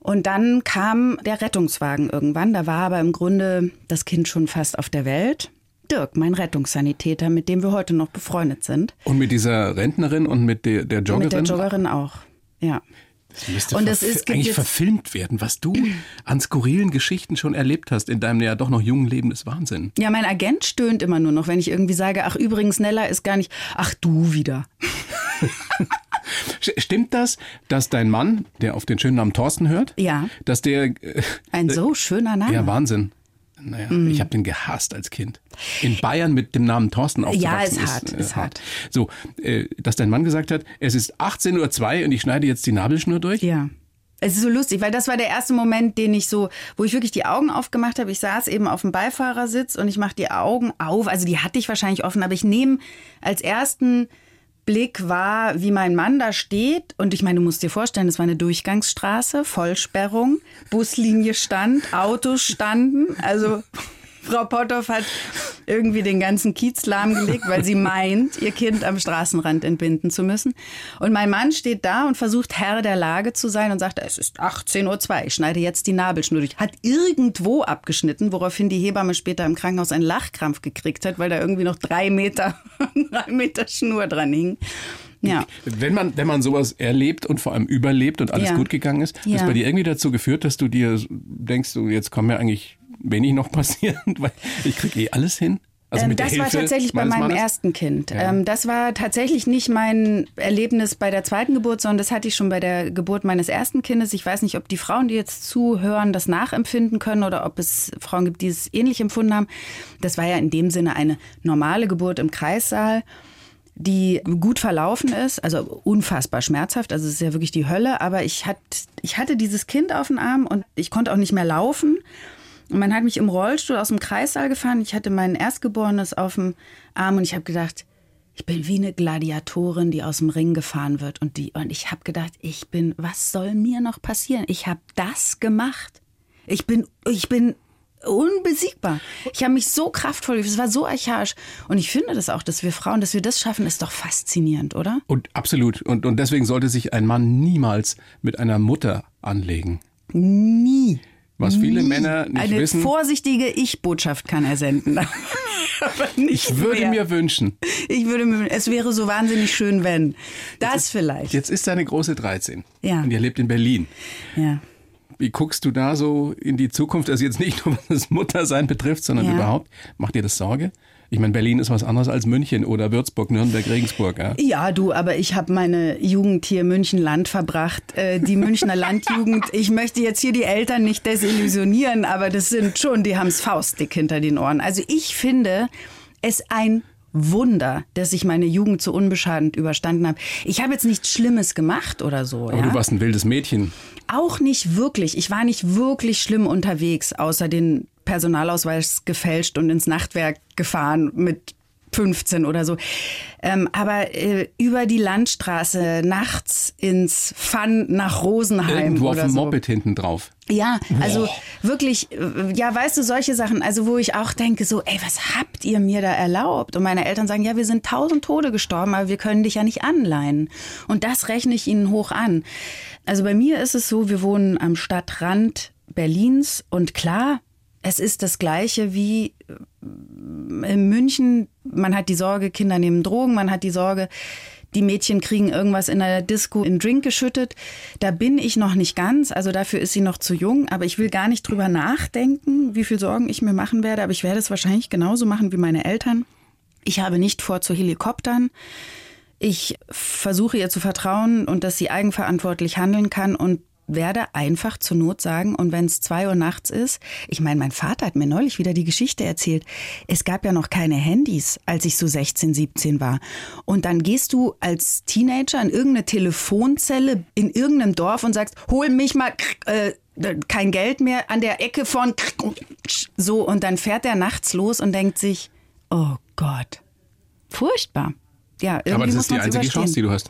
Und dann kam der Rettungswagen irgendwann. Da war aber im Grunde das Kind schon fast auf der Welt. Dirk, mein Rettungssanitäter, mit dem wir heute noch befreundet sind. Und mit dieser Rentnerin und mit der, der Joggerin? Mit der Joggerin auch, ja. Das müsste und das ist, eigentlich verfilmt werden, was du an skurrilen Geschichten schon erlebt hast in deinem ja doch noch jungen Leben, ist Wahnsinn. Ja, mein Agent stöhnt immer nur noch, wenn ich irgendwie sage, ach übrigens, Nella ist gar nicht, ach du wieder. Stimmt das, dass dein Mann, der auf den schönen Namen Thorsten hört, ja. dass der... Äh, Ein so schöner Name. Ja, Wahnsinn. Naja, mm. ich habe den gehasst als Kind. In Bayern mit dem Namen Thorsten aufzuwachsen. Ja, ist, ist hart, ist, äh, hart. So, äh, dass dein Mann gesagt hat, es ist 18.02 Uhr und ich schneide jetzt die Nabelschnur durch? Ja. Es ist so lustig, weil das war der erste Moment, den ich so, wo ich wirklich die Augen aufgemacht habe. Ich saß eben auf dem Beifahrersitz und ich mache die Augen auf. Also die hatte ich wahrscheinlich offen, aber ich nehme als ersten Blick war, wie mein Mann da steht. Und ich meine, du musst dir vorstellen, es war eine Durchgangsstraße, Vollsperrung, Buslinie stand, Autos standen. Also Frau Potthoff hat irgendwie den ganzen Kiez lahmgelegt, weil sie meint, ihr Kind am Straßenrand entbinden zu müssen. Und mein Mann steht da und versucht Herr der Lage zu sein und sagt, es ist 18.02 Uhr, ich schneide jetzt die Nabelschnur durch. Hat irgendwo abgeschnitten, woraufhin die Hebamme später im Krankenhaus einen Lachkrampf gekriegt hat, weil da irgendwie noch drei Meter, drei Meter Schnur dran hing. Ja. Wenn man, wenn man sowas erlebt und vor allem überlebt und alles Ja. gut gegangen ist, Ja. ist bei dir irgendwie dazu geführt, dass du dir denkst, jetzt kann mir eigentlich wenig noch passieren, weil ich kriege eh alles hin. Also Ähm, das war Hilfe tatsächlich bei meinem Mannes? ersten Kind. Ja. Ähm, das war tatsächlich nicht mein Erlebnis bei der zweiten Geburt, sondern das hatte ich schon bei der Geburt meines ersten Kindes. Ich weiß nicht, ob die Frauen, die jetzt zuhören, das nachempfinden können oder ob es Frauen gibt, die es ähnlich empfunden haben. Das war ja in dem Sinne eine normale Geburt im Kreissaal die gut verlaufen ist, also unfassbar schmerzhaft, also es ist ja wirklich die Hölle, aber ich, hat, ich hatte dieses Kind auf dem Arm und ich konnte auch nicht mehr laufen. Und man hat mich im Rollstuhl aus dem Kreissaal gefahren. Ich hatte mein Erstgeborenes auf dem Arm und ich habe gedacht, ich bin wie eine Gladiatorin, die aus dem Ring gefahren wird. Und, die, und ich habe gedacht, ich bin, was soll mir noch passieren? Ich habe das gemacht. Ich bin, ich bin unbesiegbar. Ich habe mich so kraftvoll, es war so archaisch. Und ich finde das auch, dass wir Frauen, dass wir das schaffen, ist doch faszinierend, oder? Und absolut. Und, und deswegen sollte sich ein Mann niemals mit einer Mutter anlegen. Nie. Was viele nie. Männer nicht Eine wissen. vorsichtige Ich-Botschaft kann er senden. Aber nicht Ich würde mehr. mir wünschen, Ich würde mir, es wäre so wahnsinnig schön, wenn. Das vielleicht. jetzt ist deine große 13 Ja. und ihr lebt in Berlin. Ja. Wie guckst du da so in die Zukunft? Also jetzt nicht nur, was das Muttersein betrifft, sondern Ja. überhaupt. Macht dir das Sorge? Ich meine, Berlin ist was anderes als München oder Würzburg, Nürnberg, Regensburg. Ja, Ja, du, aber ich habe meine Jugend hier München-Land verbracht. Äh, die Münchner Landjugend, ich möchte jetzt hier die Eltern nicht desillusionieren, aber das sind schon, die haben's faustdick hinter den Ohren. Also ich finde es ein Wunder, dass ich meine Jugend so unbeschadet überstanden habe. Ich habe jetzt nichts Schlimmes gemacht oder so. aber ja? du warst ein wildes Mädchen. Auch nicht wirklich. Ich war nicht wirklich schlimm unterwegs, außer den Personalausweis gefälscht und ins Nachtwerk gefahren mit 15 oder so. Ähm, aber äh, über die Landstraße nachts ins Fun nach Rosenheim Irgendwo auf oder dem so. Moped hinten drauf. Ja, also wirklich, äh, ja, weißt du, solche Sachen, also wo ich auch denke, so, ey, was habt ihr mir da erlaubt? Und meine Eltern sagen, ja, wir sind tausend Tode gestorben, aber wir können dich ja nicht anleihen. Und das rechne ich ihnen hoch an. Also bei mir ist es so, wir wohnen am Stadtrand Berlins und klar, es ist das Gleiche wie in München, man hat die Sorge, Kinder nehmen Drogen, man hat die Sorge, die Mädchen kriegen irgendwas in der Disco in Drink geschüttet. Da bin ich noch nicht ganz, also dafür ist sie noch zu jung, aber ich will gar nicht drüber nachdenken, wie viel Sorgen ich mir machen werde, aber ich werde es wahrscheinlich genauso machen wie meine Eltern. Ich habe nicht vor zu Helikoptern. Ich versuche ihr zu vertrauen und dass sie eigenverantwortlich handeln kann und werde einfach zur Not sagen, und wenn es zwei Uhr nachts ist, ich meine, mein Vater hat mir neulich wieder die Geschichte erzählt, es gab ja noch keine Handys, als ich so 16, 17 war. Und dann gehst du als Teenager in irgendeine Telefonzelle in irgendeinem Dorf und sagst, hol mich mal, äh, kein Geld mehr an der Ecke von so und dann fährt er nachts los und denkt sich, oh Gott, furchtbar. Ja, irgendwie Aber das ist die einzige. Chance, die du hast.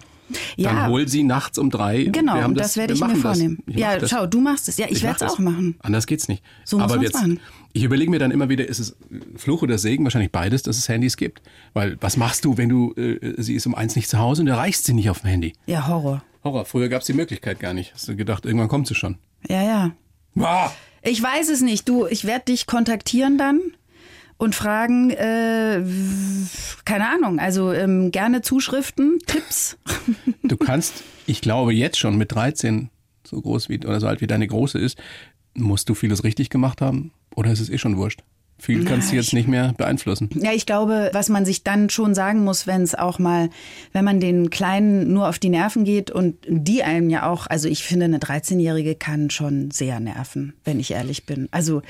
Ja. Dann hol sie nachts um drei. Genau, Wir haben und das, werde ich mir das. vornehmen. Ich Ja, das. schau, du machst es. Ja, ich, mach werde es das. auch machen. Anders geht's nicht. So muss Aber jetzt, machen. ich überlege mir dann immer wieder, ist es Fluch oder Segen? Wahrscheinlich beides, dass es Handys gibt. Weil was machst du, wenn du, äh, sie ist um eins nicht zu Hause und erreichst sie nicht auf dem Handy? Ja, Horror. Horror, früher gab's die Möglichkeit gar nicht. Hast du gedacht, irgendwann kommt sie schon. Ja, ja. Ah! Ich weiß es nicht. Du, ich werde dich kontaktieren dann und fragen, äh, keine Ahnung, also ähm, gerne Zuschriften, Tipps. Du kannst, ich glaube jetzt schon mit 13, so groß wie oder so alt wie deine Große ist, musst du vieles richtig gemacht haben oder ist es eh schon wurscht? Viel kannst du jetzt nicht mehr beeinflussen. Ja, ich glaube, was man sich dann schon sagen muss, wenn es auch mal, wenn man den Kleinen nur auf die Nerven geht und die einem ja auch, also ich finde, eine 13-Jährige kann schon sehr nerven, wenn ich ehrlich bin. Also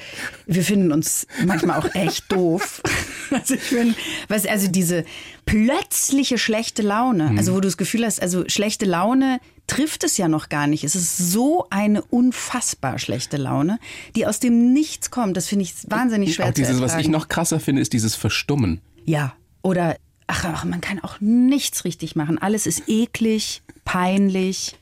wir finden uns manchmal auch echt doof. Also ich finde, was, also diese plötzliche schlechte Laune, also wo du das Gefühl hast, also schlechte Laune trifft es ja noch gar nicht. Es ist so eine unfassbar schlechte Laune, die aus dem Nichts kommt. Das finde ich wahnsinnig schwer Auch zu dieses, ertragen. was ich noch krasser finde, ist dieses Verstummen. Ja, oder ach, ach, man kann auch nichts richtig machen. Alles ist eklig, peinlich.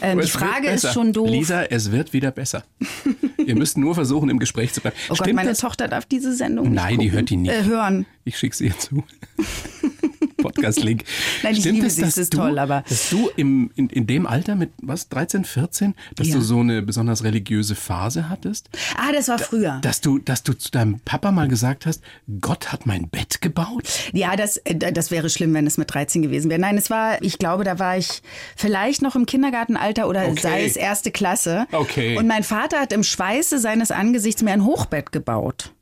Ähm, die Frage ist schon doof. Lisa, es wird wieder besser. Ihr müsst nur versuchen, im Gespräch zu bleiben. oh Gott, Stimmt meine das? Tochter darf diese Sendung Nein, nicht die hört die nicht. Äh, hören. Ich schicke sie ihr zu. Podcast-Link. Nein, ich Stimmt liebe es, es ist du, toll, aber- Dass du im, in, in dem Alter mit, was, 13, 14, dass Ja. du so eine besonders religiöse Phase hattest? Ah, das war früher. Dass du, dass du zu deinem Papa mal gesagt hast, Gott hat mein Bett gebaut? Ja, das, äh, das wäre schlimm, wenn es mit 13 gewesen wäre. Nein, es war, ich glaube, da war ich vielleicht noch im Kindergartenalter oder Okay. sei es erste Klasse. Okay. Und mein Vater hat im Schweiße seines Angesichts mir ein Hochbett gebaut.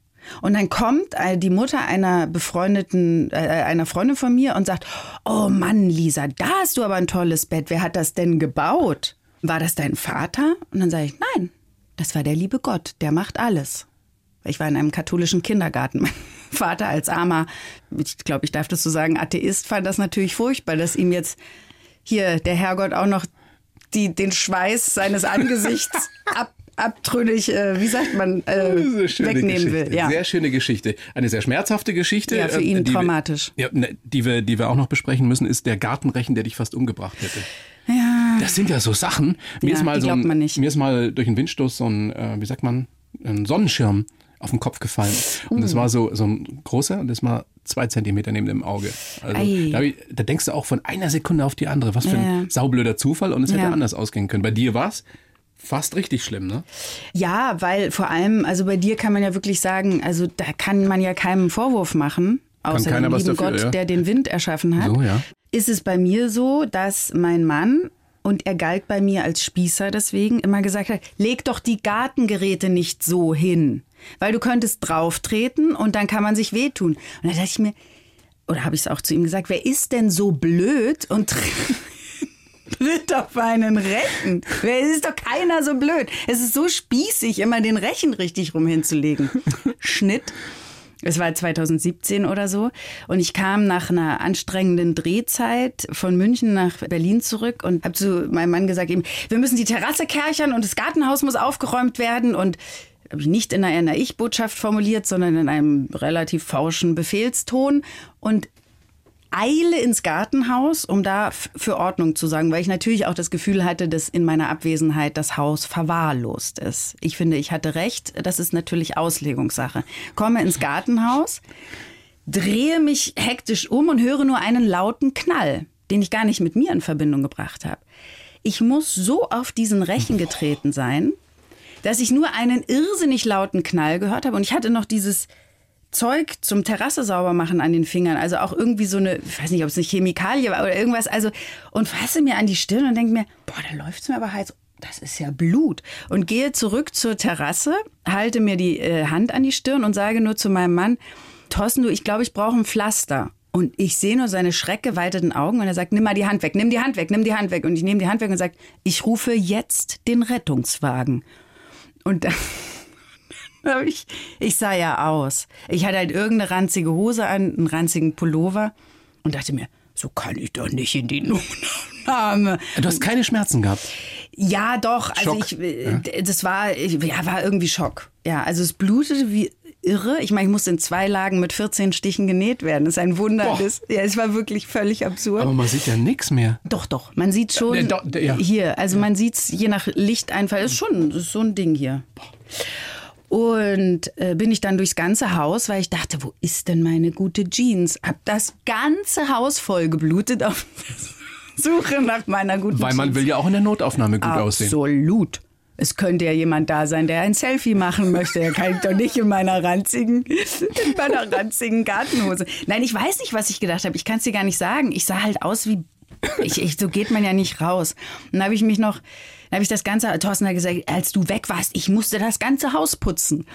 Und dann kommt äh, die Mutter einer befreundeten, äh, einer Freundin von mir und sagt, oh Mann, Lisa, da hast du aber ein tolles Bett. Wer hat das denn gebaut? War das dein Vater? Und dann sage ich, nein, das war der liebe Gott, der macht alles. Ich war in einem katholischen Kindergarten. Mein Vater als armer, ich glaube, ich darf das so sagen, Atheist, fand das natürlich furchtbar, dass ihm jetzt hier der Herrgott auch noch die, den Schweiß seines Angesichts ab, abtrünnig, äh, wie sagt man, äh, wegnehmen Geschichte. will. Ja. Sehr schöne Geschichte. Eine sehr schmerzhafte Geschichte. Ja, für äh, ihn wir- traumatisch. Ja, ne, die, wir, die wir auch noch besprechen müssen, ist der Gartenrechen, der dich fast umgebracht hätte. ja. Das sind ja so Sachen. Mir Ja, ist mal so ein, mir ist mal durch einen Windstoß so ein, äh, wie sagt man, ein Sonnenschirm auf den Kopf gefallen. Und das war so, so ein großer und das war zwei Zentimeter neben dem Auge. Also da, ich, da denkst du auch von einer Sekunde auf die andere. Was für ein Ja. saublöder Zufall und es hätte Ja. anders ausgehen können. Bei dir war es fast richtig schlimm, ne? Ja, weil vor allem, also bei dir kann man ja wirklich sagen, also da kann man ja keinem Vorwurf machen, außer dem lieben dafür, Gott, ja. der den Wind erschaffen hat. So, ja. Ist es bei mir so, dass mein Mann und er galt bei mir als Spießer deswegen immer gesagt hat, leg doch die Gartengeräte nicht so hin. weil du könntest drauftreten und dann kann man sich wehtun. Und da dachte ich mir, oder habe ich es auch zu ihm gesagt, wer ist denn so blöd und tritt auf einen Rechen? Wer ist doch keiner so blöd. Es ist so spießig, immer den Rechen richtig rum hinzulegen. Schnitt. Es war 2017 oder so. Und ich kam nach einer anstrengenden Drehzeit von München nach Berlin zurück und habe zu meinem Mann gesagt, eben, wir müssen die Terrasse kerchern und das Gartenhaus muss aufgeräumt werden. Und habe ich nicht in einer Ich-Botschaft formuliert, sondern in einem relativ forschen Befehlston. Und eile ins Gartenhaus, um da für Ordnung zu sagen, weil ich natürlich auch das Gefühl hatte, dass in meiner Abwesenheit das Haus verwahrlost ist. Ich finde, ich hatte recht. Das ist natürlich Auslegungssache. Komme ins Gartenhaus, drehe mich hektisch um und höre nur einen lauten Knall, den ich gar nicht mit mir in Verbindung gebracht habe. Ich muss so auf diesen Rechen getreten sein, dass ich nur einen irrsinnig lauten Knall gehört habe und ich hatte noch dieses Zeug zum Terrasse sauber machen an den Fingern. Also auch irgendwie so eine, ich weiß nicht, ob es eine Chemikalie war oder irgendwas. Also, und fasse mir an die Stirn und denke mir, boah, da läuft es mir aber heiß. Das ist ja Blut. Und gehe zurück zur Terrasse, halte mir die äh, Hand an die Stirn und sage nur zu meinem Mann, Thorsten, du, ich glaube, ich brauche ein Pflaster. Und ich sehe nur seine schreckgeweiteten Augen und er sagt, nimm mal die Hand weg, nimm die Hand weg, nimm die Hand weg. Und ich nehme die Hand weg und sage, ich rufe jetzt den Rettungswagen. Und dann ich, ich sah ja aus. Ich hatte halt irgendeine ranzige Hose an, einen ranzigen Pullover und dachte mir, so kann ich doch nicht in die Notaufnahme. Du hast keine Schmerzen gehabt? Ja, doch. Also Schock. ich, äh, das war, ich, ja, war irgendwie Schock. Ja, also es blutete wie irre. Ich meine, ich musste in zwei Lagen mit 14 Stichen genäht werden. Das ist ein Wunder. Boah. Das, ja, es war wirklich völlig absurd. Aber man sieht ja nichts mehr. Doch, doch. Man sieht schon Äh, doch, ja. hier. Also man sieht es je nach Lichteinfall. Ist schon ist so ein Ding hier. Und äh, bin ich dann durchs ganze Haus, weil ich dachte, wo ist denn meine gute Jeans? Hab das ganze Haus voll geblutet auf Suche nach meiner guten Weil man Jeans. will ja auch in der Notaufnahme gut aussehen. Absolut. Es könnte ja jemand da sein, der ein Selfie machen möchte. Er kann ich doch nicht in meiner ranzigen, in meiner ranzigen Gartenhose. Nein, ich weiß nicht, was ich gedacht habe. Ich kann es dir gar nicht sagen. Ich sah halt aus wie. Ich, ich, so geht man ja nicht raus. Und dann habe ich mich noch, habe ich das Ganze, Thorsten hat gesagt, als du weg warst, ich musste das ganze Haus putzen.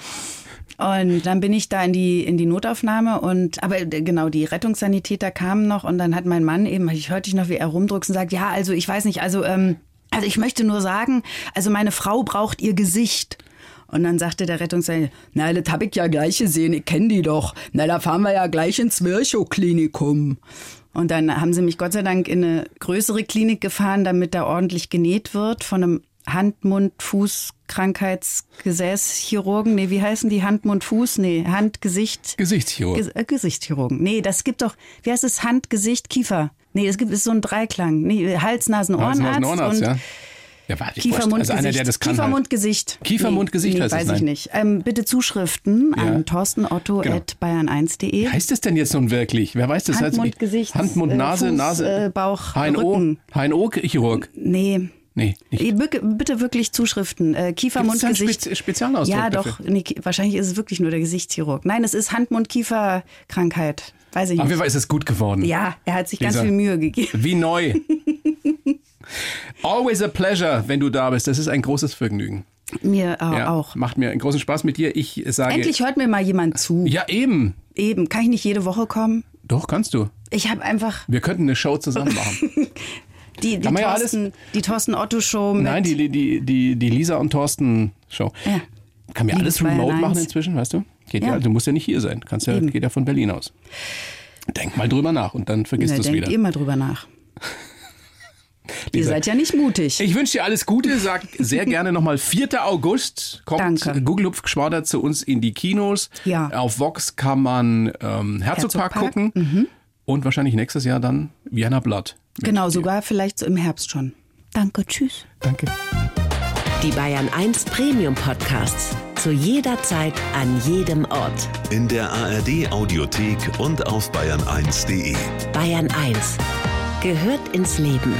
Und dann bin ich da in die, in die Notaufnahme und, aber äh, genau, die Rettungssanitäter kamen noch und dann hat mein Mann eben, ich hörte ich noch, wie er rumdruckst und sagt, ja, also ich weiß nicht, also, ähm, also ich möchte nur sagen, also meine Frau braucht ihr Gesicht. Und dann sagte der Rettungssanitäter, na, das hab ich ja gleich gesehen, ich kenne die doch. Na, da fahren wir ja gleich ins Virchow-Klinikum. Und dann haben sie mich Gott sei Dank in eine größere Klinik gefahren, damit da ordentlich genäht wird von einem Hand-Mund-Fuß-Krankheitsgesäßchirurgen. Nee, wie heißen die? Hand-Mund-Fuß? Nee, Hand-Gesicht. Gesichtschirurg. Ges äh, Gesichtschirurgen. Nee, das gibt doch, wie heißt es? Hand, Gesicht, Kiefer. Nee, es gibt ist so ein Dreiklang. Nee, Hals, Nasen, Ohrenarzt. Hals, Nasen, Ohrenarzt, und ja. Ja, warte, Kiefer, wurscht. Mund, also einer, der das kann. Kiefer, halt. Mund, Gesicht. Kiefer, Mund, Gesicht nee, heißt es, weiß ich nein. nicht. Ähm, bitte Zuschriften Ja. an torstenotto Genau. at bayern1.de. Wie heißt das denn jetzt nun wirklich? Wer weiß das? Hand, Heißt- Mund, Gesicht, Hand, Mund, äh, Nase, Fuß, Nase. äh, Bauch, HNO. HNO-Chirurg. Nee. Nee, nicht. Eh, bitte- wirklich Zuschriften. Äh, Kiefer, Gibt's Mund, Gesicht. Spez Spezialausdruck Ja, dafür? doch. Nee, wahrscheinlich ist es wirklich nur der Gesichtschirurg. Nein, es ist Hand-Mund-Kiefer-Krankheit. Weiß ich Auf nicht. jeden Fall ist es gut geworden. Ja, er hat sich ganz Lisa. viel Mühe gegeben. Wie neu. Always a pleasure, wenn du da bist. Das ist ein großes Vergnügen. Mir äh, Ja, auch. Macht mir einen großen Spaß mit dir. Ich sage. Endlich hört mir mal jemand zu. Ja, eben. Eben. Kann ich nicht jede Woche kommen? Doch, kannst du. Ich habe einfach Wir könnten eine Show zusammen machen. die, die, man ja Thorsten, die Thorsten Otto Show. Nein, die, die, die, die Lisa und Thorsten Show. Ja. Kann mir alles remote machen inzwischen, weißt du? Geht ja. Ja. du musst ja nicht hier sein. Kannst ja, Eben. geht ja von Berlin aus. Denk mal drüber nach und dann vergisst du es wieder. ihr mal drüber nach. Ihr Lisa. seid ja nicht mutig. Ich wünsche dir alles Gute, sag sehr gerne nochmal 4. August kommt Danke. Google Hupfgeschwader zu uns in die Kinos. Ja. Auf Vox kann man ähm, Herzogpark, Herzogpark, gucken und wahrscheinlich nächstes Jahr dann Vienna Blood. genau, sogar vielleicht so im Herbst schon. Danke, tschüss. Danke. Die Bayern 1 Premium Podcasts. Zu jeder Zeit, an jedem Ort. In der ARD Audiothek und auf bayern1.de. Bayern 1 gehört ins Leben.